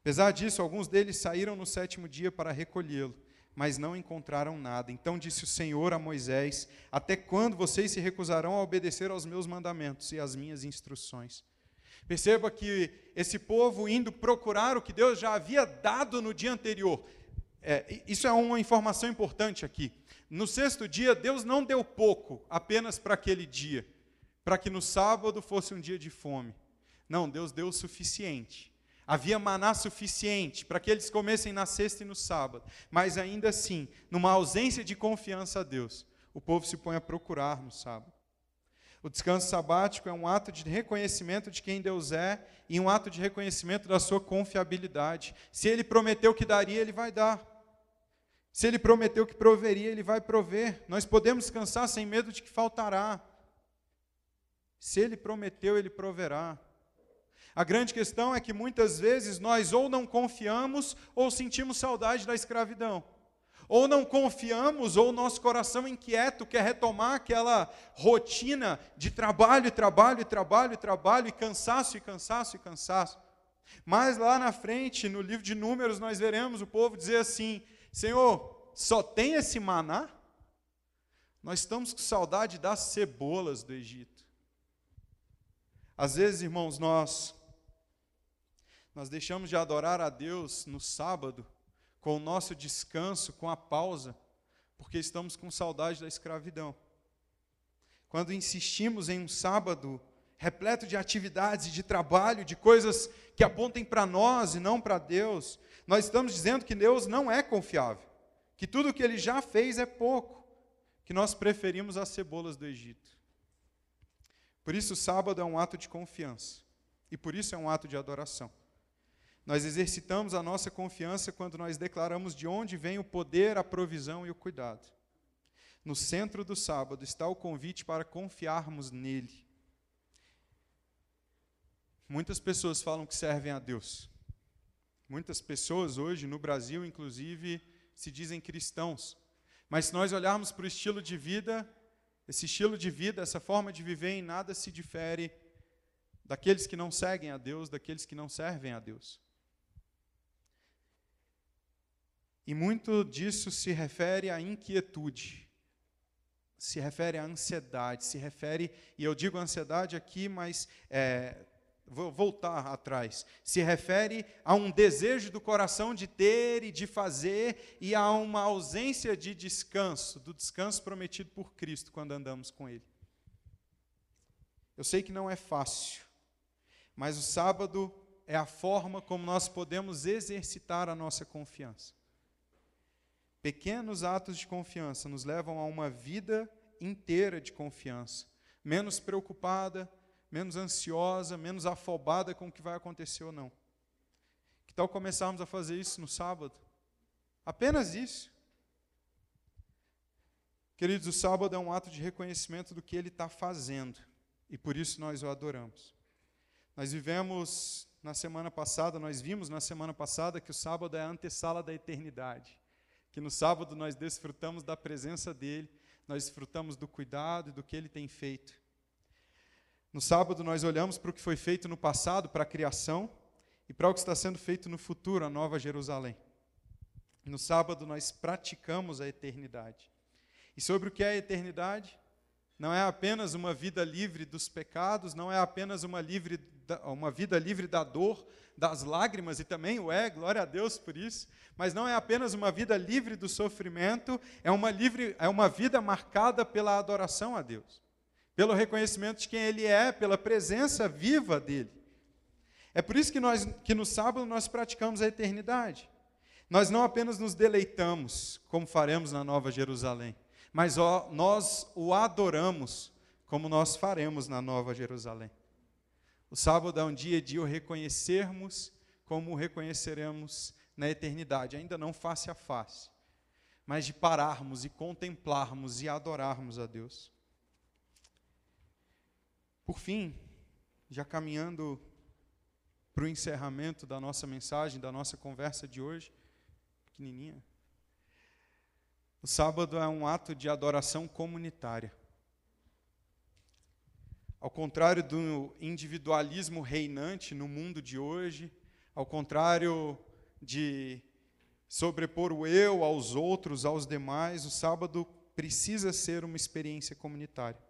Apesar disso, alguns deles saíram no sétimo dia para recolhê-lo, mas não encontraram nada. Então disse o Senhor a Moisés: Até quando vocês se recusarão a obedecer aos meus mandamentos e às minhas instruções? Perceba que esse povo indo procurar o que Deus já havia dado no dia anterior. É, isso é uma informação importante aqui. No sexto dia, Deus não deu pouco apenas para aquele dia, para que no sábado fosse um dia de fome. Não, Deus deu o suficiente. Havia maná suficiente para que eles comessem na sexta e no sábado. Mas ainda assim, numa ausência de confiança a Deus, o povo se põe a procurar no sábado. O descanso sabático é um ato de reconhecimento de quem Deus é e um ato de reconhecimento da sua confiabilidade. Se ele prometeu que daria, ele vai dar. Se ele prometeu que proveria, ele vai prover. Nós podemos descansar sem medo de que faltará. Se ele prometeu, ele proverá. A grande questão é que muitas vezes nós ou não confiamos ou sentimos saudade da escravidão. Ou não confiamos, ou nosso coração inquieto quer retomar aquela rotina de trabalho, trabalho, trabalho, trabalho, e cansaço, e cansaço, e cansaço. Mas lá na frente, no livro de Números, nós veremos o povo dizer assim: Senhor, só tem esse maná? Nós estamos com saudade das cebolas do Egito. Às vezes, irmãos, nós nós deixamos de adorar a Deus no sábado com o nosso descanso, com a pausa, porque estamos com saudade da escravidão. Quando insistimos em um sábado repleto de atividades, de trabalho, de coisas que apontem para nós e não para Deus, nós estamos dizendo que Deus não é confiável, que tudo o que ele já fez é pouco, que nós preferimos as cebolas do Egito. Por isso, o sábado é um ato de confiança, e por isso é um ato de adoração. Nós exercitamos a nossa confiança quando nós declaramos de onde vem o poder, a provisão e o cuidado. No centro do sábado está o convite para confiarmos nele. Muitas pessoas falam que servem a Deus. Muitas pessoas hoje, no Brasil, inclusive, se dizem cristãos. Mas se nós olharmos para o estilo de vida, esse estilo de vida, essa forma de viver, em nada se difere daqueles que não seguem a Deus, daqueles que não servem a Deus. E muito disso se refere à inquietude, se refere à ansiedade, se refere, e eu digo ansiedade aqui, mas é, vou voltar atrás, se refere a um desejo do coração de ter e de fazer, e a uma ausência de descanso, do descanso prometido por Cristo quando andamos com Ele. Eu sei que não é fácil, mas o sábado é a forma como nós podemos exercitar a nossa confiança. Pequenos atos de confiança nos levam a uma vida inteira de confiança, menos preocupada, menos ansiosa, menos afobada com o que vai acontecer ou não. Que tal começarmos a fazer isso no sábado? Apenas isso. Queridos, o sábado é um ato de reconhecimento do que ele está fazendo e por isso nós o adoramos. Nós vivemos na semana passada, nós vimos na semana passada que o sábado é a antessala da eternidade que no sábado nós desfrutamos da presença dele, nós desfrutamos do cuidado e do que ele tem feito. No sábado nós olhamos para o que foi feito no passado, para a criação, e para o que está sendo feito no futuro, a nova Jerusalém. No sábado nós praticamos a eternidade. E sobre o que é a eternidade? Não é apenas uma vida livre dos pecados, não é apenas uma, livre, uma vida livre da dor, das lágrimas, e também o é, glória a Deus por isso, mas não é apenas uma vida livre do sofrimento, é uma, livre, é uma vida marcada pela adoração a Deus, pelo reconhecimento de quem Ele é, pela presença viva dEle. É por isso que, nós, que no sábado nós praticamos a eternidade. Nós não apenas nos deleitamos, como faremos na Nova Jerusalém, mas ó, nós o adoramos, como nós faremos na Nova Jerusalém. O sábado é um dia de o reconhecermos como o reconheceremos na eternidade, ainda não face a face, mas de pararmos e contemplarmos e adorarmos a Deus. Por fim, já caminhando para o encerramento da nossa mensagem, da nossa conversa de hoje. Pequenininha. O sábado é um ato de adoração comunitária. Ao contrário do individualismo reinante no mundo de hoje, ao contrário de sobrepor o eu aos outros, aos demais, o sábado precisa ser uma experiência comunitária.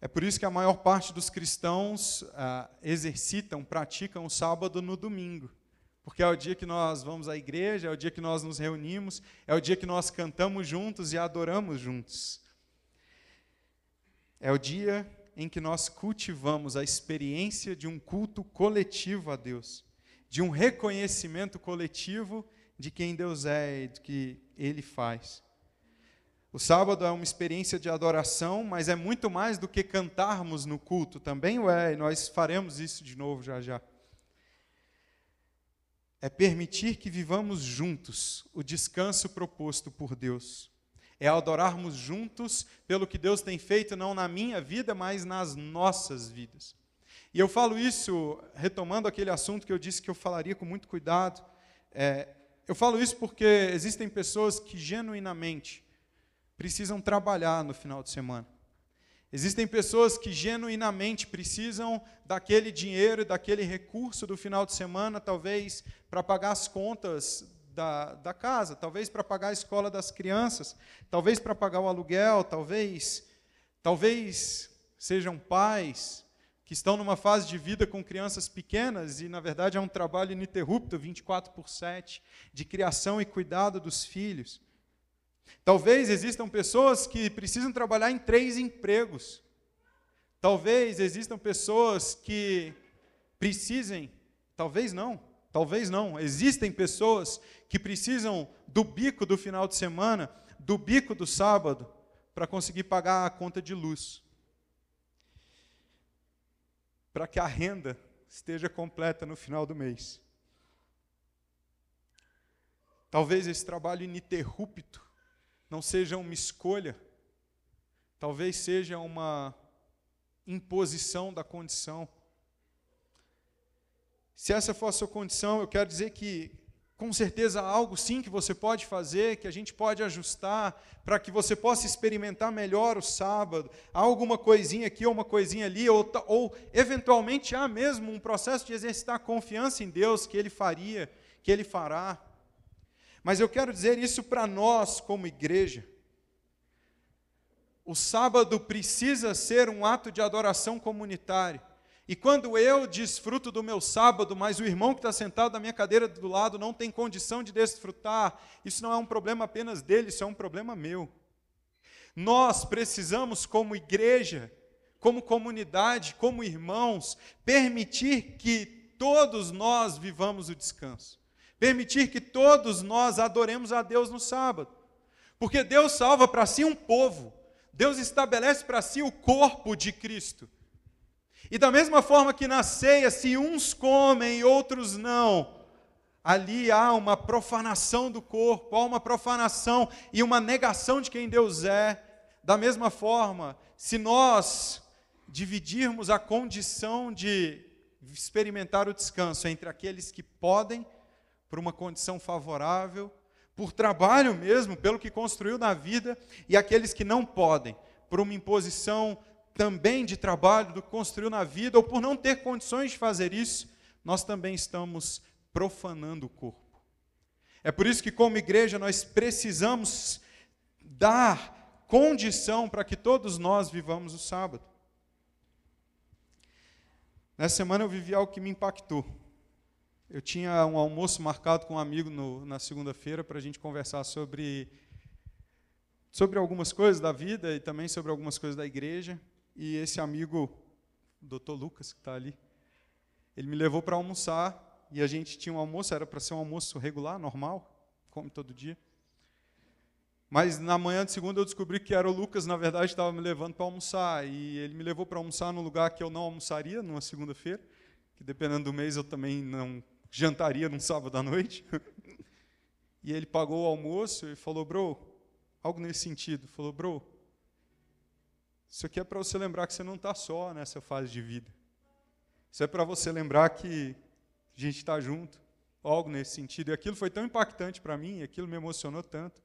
É por isso que a maior parte dos cristãos ah, exercitam, praticam o sábado no domingo. Porque é o dia que nós vamos à igreja, é o dia que nós nos reunimos, é o dia que nós cantamos juntos e adoramos juntos. É o dia em que nós cultivamos a experiência de um culto coletivo a Deus de um reconhecimento coletivo de quem Deus é e do que Ele faz. O sábado é uma experiência de adoração, mas é muito mais do que cantarmos no culto, também o é, e nós faremos isso de novo já já. É permitir que vivamos juntos o descanso proposto por Deus. É adorarmos juntos pelo que Deus tem feito, não na minha vida, mas nas nossas vidas. E eu falo isso retomando aquele assunto que eu disse que eu falaria com muito cuidado. É, eu falo isso porque existem pessoas que genuinamente precisam trabalhar no final de semana. Existem pessoas que genuinamente precisam daquele dinheiro, daquele recurso do final de semana, talvez para pagar as contas da, da casa, talvez para pagar a escola das crianças, talvez para pagar o aluguel, talvez, talvez sejam pais, que estão numa fase de vida com crianças pequenas e, na verdade, é um trabalho ininterrupto, 24 por 7, de criação e cuidado dos filhos. Talvez existam pessoas que precisam trabalhar em três empregos. Talvez existam pessoas que precisem, talvez não, talvez não, existem pessoas que precisam do bico do final de semana, do bico do sábado, para conseguir pagar a conta de luz para que a renda esteja completa no final do mês. Talvez esse trabalho ininterrupto não seja uma escolha, talvez seja uma imposição da condição. Se essa for a sua condição, eu quero dizer que com certeza há algo sim que você pode fazer, que a gente pode ajustar para que você possa experimentar melhor o sábado. Há alguma coisinha aqui ou uma coisinha ali, ou, ou eventualmente há mesmo um processo de exercitar confiança em Deus que Ele faria, que Ele fará. Mas eu quero dizer isso para nós como igreja. O sábado precisa ser um ato de adoração comunitário. E quando eu desfruto do meu sábado, mas o irmão que está sentado na minha cadeira do lado não tem condição de desfrutar, isso não é um problema apenas dele, isso é um problema meu. Nós precisamos, como igreja, como comunidade, como irmãos, permitir que todos nós vivamos o descanso. Permitir que todos nós adoremos a Deus no sábado. Porque Deus salva para si um povo, Deus estabelece para si o corpo de Cristo. E da mesma forma que na ceia, se uns comem e outros não, ali há uma profanação do corpo, há uma profanação e uma negação de quem Deus é. Da mesma forma, se nós dividirmos a condição de experimentar o descanso entre aqueles que podem, por uma condição favorável, por trabalho mesmo, pelo que construiu na vida, e aqueles que não podem, por uma imposição também de trabalho, do que construiu na vida, ou por não ter condições de fazer isso, nós também estamos profanando o corpo. É por isso que, como igreja, nós precisamos dar condição para que todos nós vivamos o sábado. Nessa semana eu vivi algo que me impactou. Eu tinha um almoço marcado com um amigo no, na segunda-feira para a gente conversar sobre, sobre algumas coisas da vida e também sobre algumas coisas da igreja. E esse amigo, o doutor Lucas, que está ali, ele me levou para almoçar. E a gente tinha um almoço, era para ser um almoço regular, normal, come todo dia. Mas na manhã de segunda eu descobri que era o Lucas, na verdade, estava me levando para almoçar. E ele me levou para almoçar num lugar que eu não almoçaria numa segunda-feira, que dependendo do mês eu também não jantaria num sábado à noite. e ele pagou o almoço e falou, bro, algo nesse sentido. Falou, bro, isso aqui é para você lembrar que você não está só nessa fase de vida. Isso é para você lembrar que a gente está junto, algo nesse sentido. E aquilo foi tão impactante para mim, aquilo me emocionou tanto,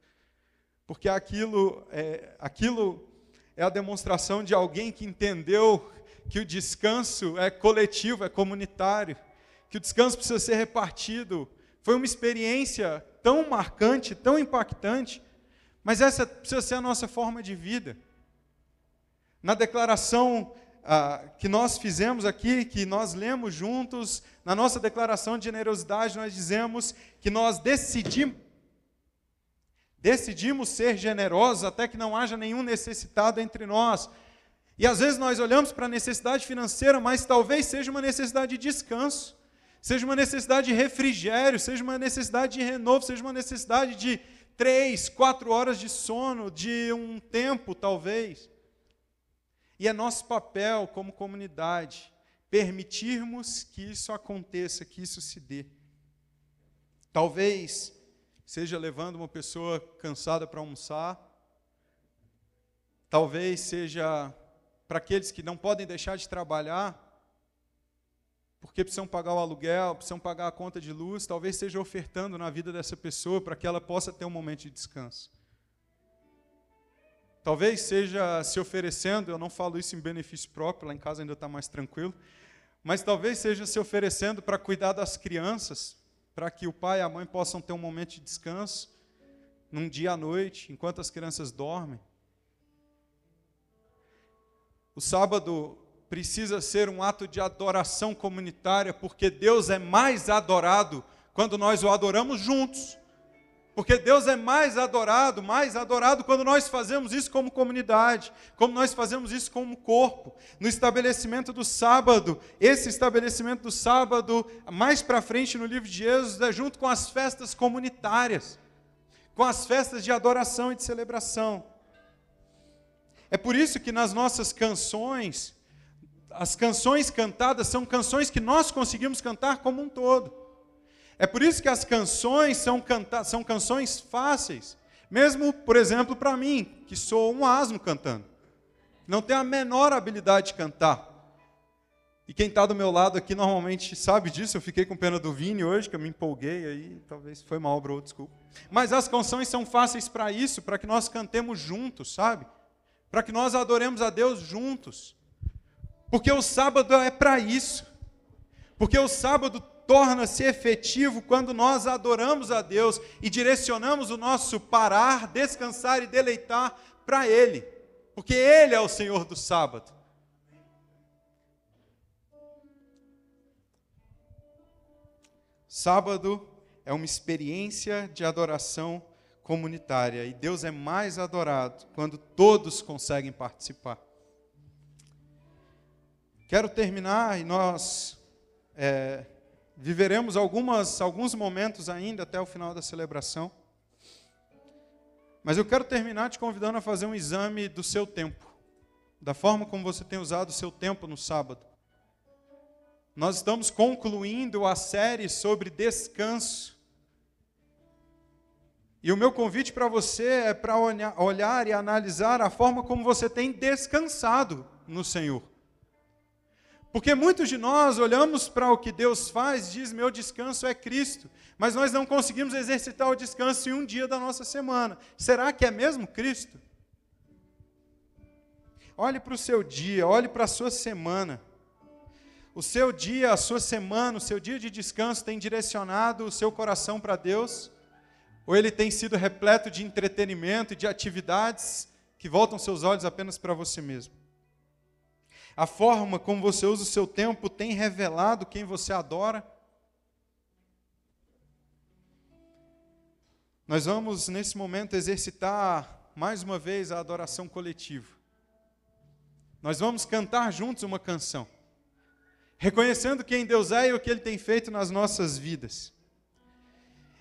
porque aquilo é, aquilo é a demonstração de alguém que entendeu que o descanso é coletivo, é comunitário, que o descanso precisa ser repartido. Foi uma experiência tão marcante, tão impactante, mas essa precisa ser a nossa forma de vida. Na declaração ah, que nós fizemos aqui, que nós lemos juntos, na nossa declaração de generosidade, nós dizemos que nós decidimos, decidimos ser generosos até que não haja nenhum necessitado entre nós. E às vezes nós olhamos para a necessidade financeira, mas talvez seja uma necessidade de descanso, seja uma necessidade de refrigério, seja uma necessidade de renovo, seja uma necessidade de três, quatro horas de sono, de um tempo, talvez. E é nosso papel como comunidade permitirmos que isso aconteça, que isso se dê. Talvez seja levando uma pessoa cansada para almoçar, talvez seja para aqueles que não podem deixar de trabalhar, porque precisam pagar o aluguel, precisam pagar a conta de luz, talvez seja ofertando na vida dessa pessoa para que ela possa ter um momento de descanso. Talvez seja se oferecendo, eu não falo isso em benefício próprio, lá em casa ainda está mais tranquilo, mas talvez seja se oferecendo para cuidar das crianças, para que o pai e a mãe possam ter um momento de descanso, num dia à noite, enquanto as crianças dormem. O sábado precisa ser um ato de adoração comunitária, porque Deus é mais adorado quando nós o adoramos juntos. Porque Deus é mais adorado, mais adorado quando nós fazemos isso como comunidade, como nós fazemos isso como corpo. No estabelecimento do sábado, esse estabelecimento do sábado, mais para frente no livro de Êxodo, é junto com as festas comunitárias, com as festas de adoração e de celebração. É por isso que nas nossas canções, as canções cantadas são canções que nós conseguimos cantar como um todo. É por isso que as canções são, canta são canções fáceis. Mesmo, por exemplo, para mim, que sou um asno cantando. Não tenho a menor habilidade de cantar. E quem está do meu lado aqui normalmente sabe disso. Eu fiquei com pena do Vini hoje, que eu me empolguei aí. Talvez foi mal, bro, desculpa. Mas as canções são fáceis para isso, para que nós cantemos juntos, sabe? Para que nós adoremos a Deus juntos. Porque o sábado é para isso. Porque o sábado torna-se efetivo quando nós adoramos a Deus e direcionamos o nosso parar, descansar e deleitar para Ele, porque Ele é o Senhor do sábado. Sábado é uma experiência de adoração comunitária e Deus é mais adorado quando todos conseguem participar. Quero terminar e nós é, Viveremos algumas, alguns momentos ainda até o final da celebração. Mas eu quero terminar te convidando a fazer um exame do seu tempo, da forma como você tem usado o seu tempo no sábado. Nós estamos concluindo a série sobre descanso. E o meu convite para você é para olhar e analisar a forma como você tem descansado no Senhor. Porque muitos de nós olhamos para o que Deus faz diz: meu descanso é Cristo, mas nós não conseguimos exercitar o descanso em um dia da nossa semana. Será que é mesmo Cristo? Olhe para o seu dia, olhe para a sua semana. O seu dia, a sua semana, o seu dia de descanso tem direcionado o seu coração para Deus? Ou ele tem sido repleto de entretenimento e de atividades que voltam seus olhos apenas para você mesmo? A forma como você usa o seu tempo tem revelado quem você adora? Nós vamos, nesse momento, exercitar mais uma vez a adoração coletiva. Nós vamos cantar juntos uma canção, reconhecendo quem Deus é e o que Ele tem feito nas nossas vidas.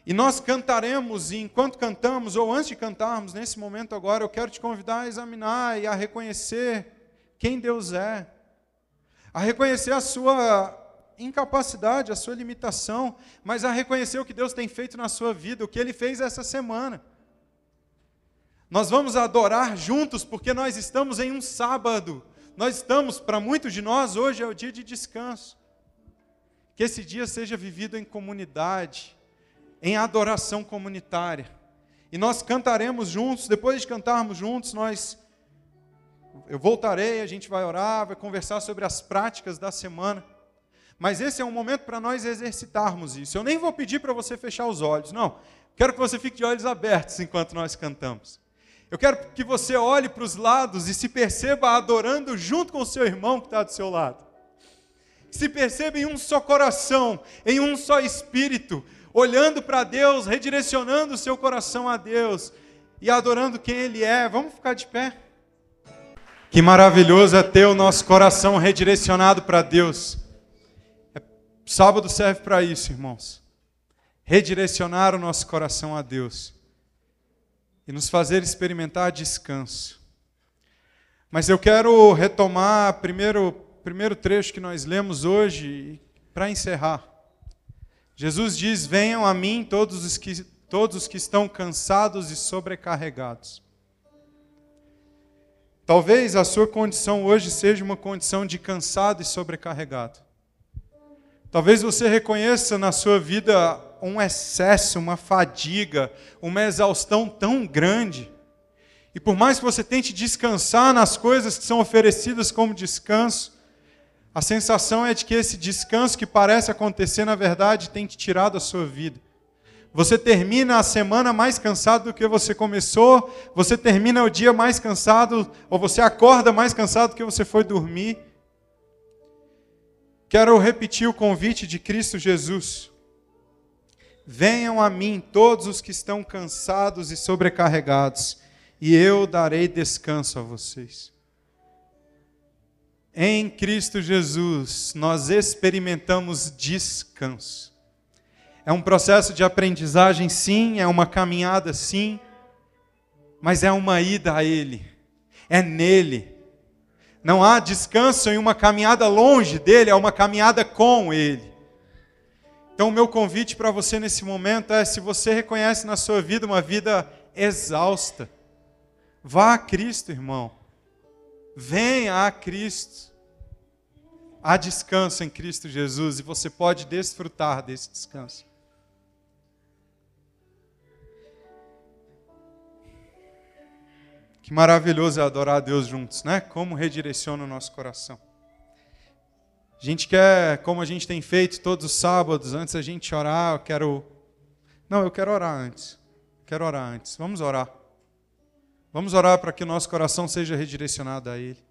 E nós cantaremos, e enquanto cantamos, ou antes de cantarmos, nesse momento agora, eu quero te convidar a examinar e a reconhecer quem Deus é, a reconhecer a sua incapacidade, a sua limitação, mas a reconhecer o que Deus tem feito na sua vida, o que Ele fez essa semana. Nós vamos adorar juntos porque nós estamos em um sábado. Nós estamos, para muitos de nós, hoje é o dia de descanso. que esse dia seja vivido em comunidade, em adoração comunitária. E nós cantaremos juntos, depois de cantarmos juntos, nós eu voltarei, a gente vai orar, vai conversar sobre as práticas da semana. Mas esse é um momento para nós exercitarmos isso. Eu nem vou pedir para você fechar os olhos, não. Quero que você fique de olhos abertos enquanto nós cantamos. Eu quero que você olhe para os lados e se perceba adorando junto com o seu irmão que está do seu lado. Se perceba em um só coração, em um só espírito, olhando para Deus, redirecionando o seu coração a Deus e adorando quem Ele é. Vamos ficar de pé. Que maravilhoso é ter o nosso coração redirecionado para Deus. É, sábado serve para isso, irmãos. Redirecionar o nosso coração a Deus e nos fazer experimentar descanso. Mas eu quero primeiro primeiro primeiro trecho que nós lemos hoje para encerrar. Jesus diz: Venham a mim todos os que todos os que estão cansados e sobrecarregados. Talvez a sua condição hoje seja uma condição de cansado e sobrecarregado. Talvez você reconheça na sua vida um excesso, uma fadiga, uma exaustão tão grande. E por mais que você tente descansar nas coisas que são oferecidas como descanso, a sensação é de que esse descanso que parece acontecer, na verdade, tem te tirado a sua vida. Você termina a semana mais cansado do que você começou, você termina o dia mais cansado, ou você acorda mais cansado do que você foi dormir. Quero repetir o convite de Cristo Jesus. Venham a mim todos os que estão cansados e sobrecarregados, e eu darei descanso a vocês. Em Cristo Jesus, nós experimentamos descanso. É um processo de aprendizagem, sim, é uma caminhada, sim, mas é uma ida a Ele, é nele. Não há descanso em uma caminhada longe dele, é uma caminhada com Ele. Então, o meu convite para você nesse momento é: se você reconhece na sua vida uma vida exausta, vá a Cristo, irmão. Venha a Cristo. Há descanso em Cristo Jesus e você pode desfrutar desse descanso. Que maravilhoso é adorar a Deus juntos, né? Como redireciona o nosso coração. A gente quer, como a gente tem feito todos os sábados, antes da gente orar, eu quero. Não, eu quero orar antes. Quero orar antes. Vamos orar. Vamos orar para que o nosso coração seja redirecionado a Ele.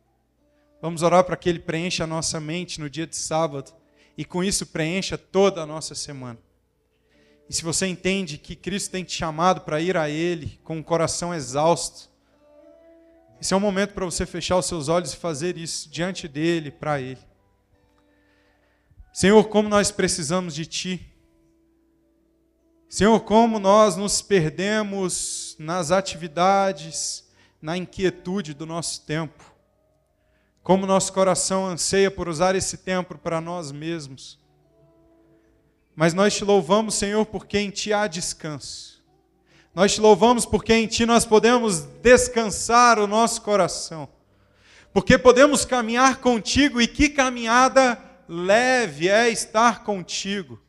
Vamos orar para que Ele preencha a nossa mente no dia de sábado e com isso preencha toda a nossa semana. E se você entende que Cristo tem te chamado para ir a Ele com um coração exausto, esse é um momento para você fechar os seus olhos e fazer isso diante dele, para ele. Senhor, como nós precisamos de ti. Senhor, como nós nos perdemos nas atividades, na inquietude do nosso tempo. Como nosso coração anseia por usar esse tempo para nós mesmos. Mas nós te louvamos, Senhor, porque em ti há descanso. Nós te louvamos porque em Ti nós podemos descansar o nosso coração. Porque podemos caminhar contigo e que caminhada leve é estar contigo.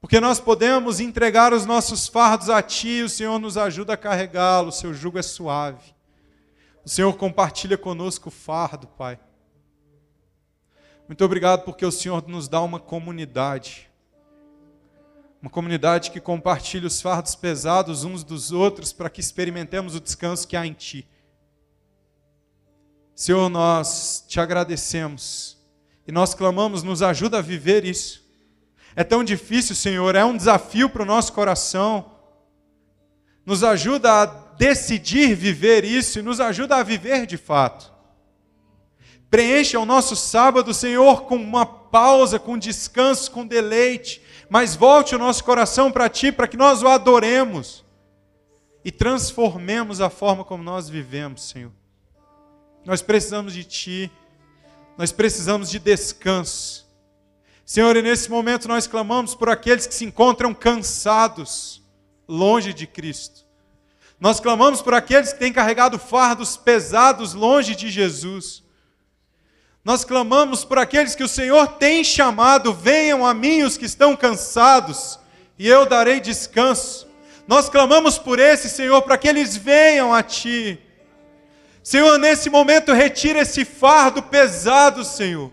Porque nós podemos entregar os nossos fardos a Ti, o Senhor nos ajuda a carregá-lo, o Seu jugo é suave. O Senhor compartilha conosco o fardo, Pai. Muito obrigado porque o Senhor nos dá uma comunidade uma comunidade que compartilha os fardos pesados uns dos outros para que experimentemos o descanso que há em Ti. Senhor, nós te agradecemos e nós clamamos, nos ajuda a viver isso. É tão difícil, Senhor, é um desafio para o nosso coração. Nos ajuda a decidir viver isso e nos ajuda a viver de fato. Preencha o nosso sábado, Senhor, com uma pausa, com descanso, com deleite, mas volte o nosso coração para Ti, para que nós o adoremos e transformemos a forma como nós vivemos, Senhor. Nós precisamos de Ti, nós precisamos de descanso. Senhor, e nesse momento nós clamamos por aqueles que se encontram cansados, longe de Cristo. Nós clamamos por aqueles que têm carregado fardos pesados longe de Jesus. Nós clamamos por aqueles que o Senhor tem chamado: venham a mim os que estão cansados, e eu darei descanso. Nós clamamos por esse, Senhor, para que eles venham a Ti. Senhor, nesse momento, retira esse fardo pesado, Senhor.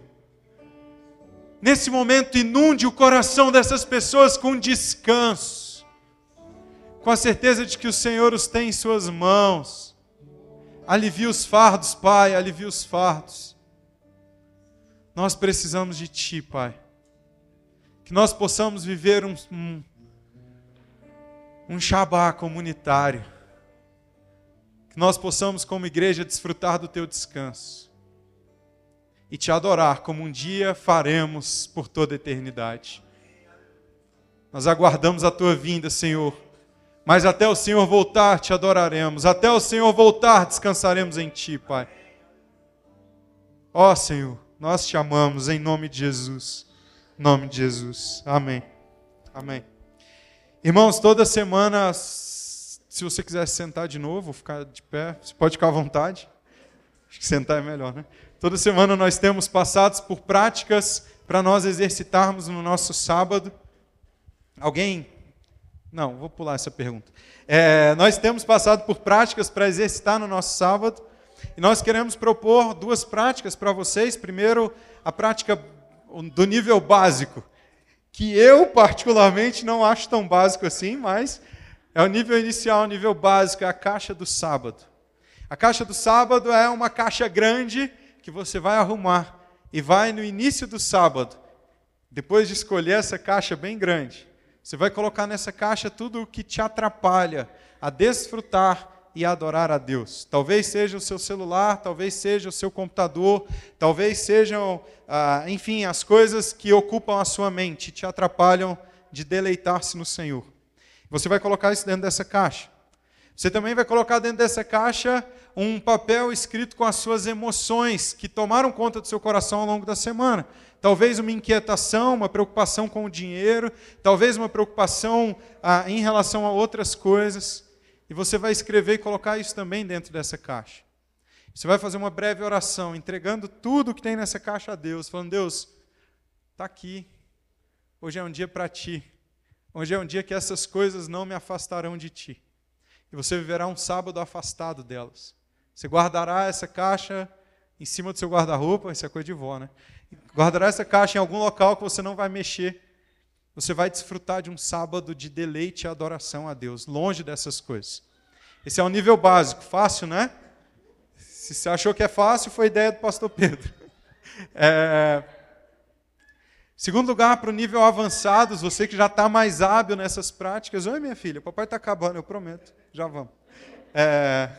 Nesse momento, inunde o coração dessas pessoas com descanso, com a certeza de que o Senhor os tem em Suas mãos. Alivia os fardos, Pai, alivia os fardos. Nós precisamos de Ti, Pai. Que nós possamos viver um, um, um Shabá comunitário. Que nós possamos, como igreja, desfrutar do Teu descanso. E te adorar como um dia faremos por toda a eternidade. Nós aguardamos a Tua vinda, Senhor. Mas até o Senhor voltar, te adoraremos. Até o Senhor voltar, descansaremos em Ti, Pai. Ó Senhor, nós te amamos em nome de Jesus. Em nome de Jesus. Amém. Amém. Irmãos, toda semana, se você quiser sentar de novo, ficar de pé, você pode ficar à vontade. Acho que sentar é melhor, né? Toda semana nós temos passados por práticas para nós exercitarmos no nosso sábado. Alguém? Não, vou pular essa pergunta. É, nós temos passado por práticas para exercitar no nosso sábado. E nós queremos propor duas práticas para vocês. Primeiro, a prática do nível básico, que eu particularmente não acho tão básico assim, mas é o nível inicial, o nível básico, é a caixa do sábado. A caixa do sábado é uma caixa grande que você vai arrumar e vai no início do sábado, depois de escolher essa caixa bem grande, você vai colocar nessa caixa tudo o que te atrapalha a desfrutar e adorar a Deus. Talvez seja o seu celular, talvez seja o seu computador, talvez sejam, ah, enfim, as coisas que ocupam a sua mente, te atrapalham de deleitar-se no Senhor. Você vai colocar isso dentro dessa caixa. Você também vai colocar dentro dessa caixa um papel escrito com as suas emoções que tomaram conta do seu coração ao longo da semana. Talvez uma inquietação, uma preocupação com o dinheiro, talvez uma preocupação ah, em relação a outras coisas. E você vai escrever e colocar isso também dentro dessa caixa. Você vai fazer uma breve oração, entregando tudo que tem nessa caixa a Deus, falando: Deus, está aqui. Hoje é um dia para ti. Hoje é um dia que essas coisas não me afastarão de ti. E você viverá um sábado afastado delas. Você guardará essa caixa em cima do seu guarda-roupa, isso é coisa de vó, né? Guardará essa caixa em algum local que você não vai mexer você vai desfrutar de um sábado de deleite e adoração a Deus, longe dessas coisas. Esse é o nível básico, fácil, né? Se você achou que é fácil, foi ideia do pastor Pedro. É... Segundo lugar, para o nível avançado, você que já está mais hábil nessas práticas. Oi, minha filha, o papai está acabando, eu prometo. Já vamos. É...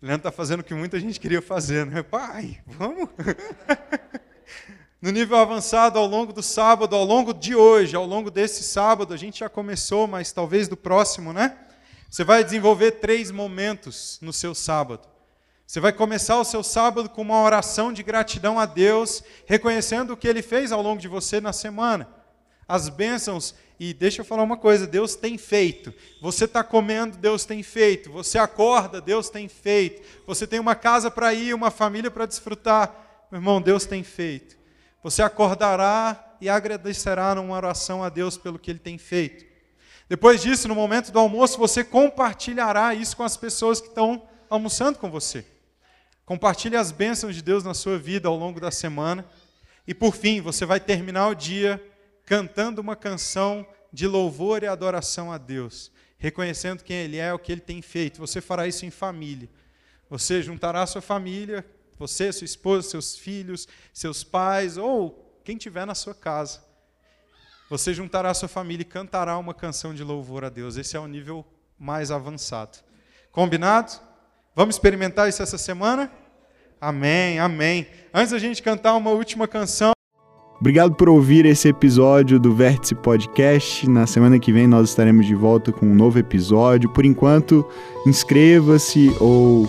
Leandro está fazendo o que muita gente queria fazer, né? Pai, vamos? no nível avançado ao longo do sábado, ao longo de hoje, ao longo desse sábado, a gente já começou, mas talvez do próximo, né? Você vai desenvolver três momentos no seu sábado. Você vai começar o seu sábado com uma oração de gratidão a Deus, reconhecendo o que Ele fez ao longo de você na semana. As bênçãos, e deixa eu falar uma coisa: Deus tem feito. Você está comendo, Deus tem feito. Você acorda, Deus tem feito. Você tem uma casa para ir, uma família para desfrutar. Meu irmão, Deus tem feito. Você acordará e agradecerá numa oração a Deus pelo que Ele tem feito. Depois disso, no momento do almoço, você compartilhará isso com as pessoas que estão almoçando com você. Compartilhe as bênçãos de Deus na sua vida ao longo da semana. E por fim, você vai terminar o dia cantando uma canção de louvor e adoração a Deus, reconhecendo quem Ele é, o que Ele tem feito. Você fará isso em família. Você juntará a sua família, você, sua esposa, seus filhos, seus pais ou quem tiver na sua casa. Você juntará a sua família e cantará uma canção de louvor a Deus. Esse é o nível mais avançado. Combinado? Vamos experimentar isso essa semana? Amém, amém. Antes da gente cantar uma última canção. Obrigado por ouvir esse episódio do Vértice Podcast. Na semana que vem nós estaremos de volta com um novo episódio. Por enquanto, inscreva-se ou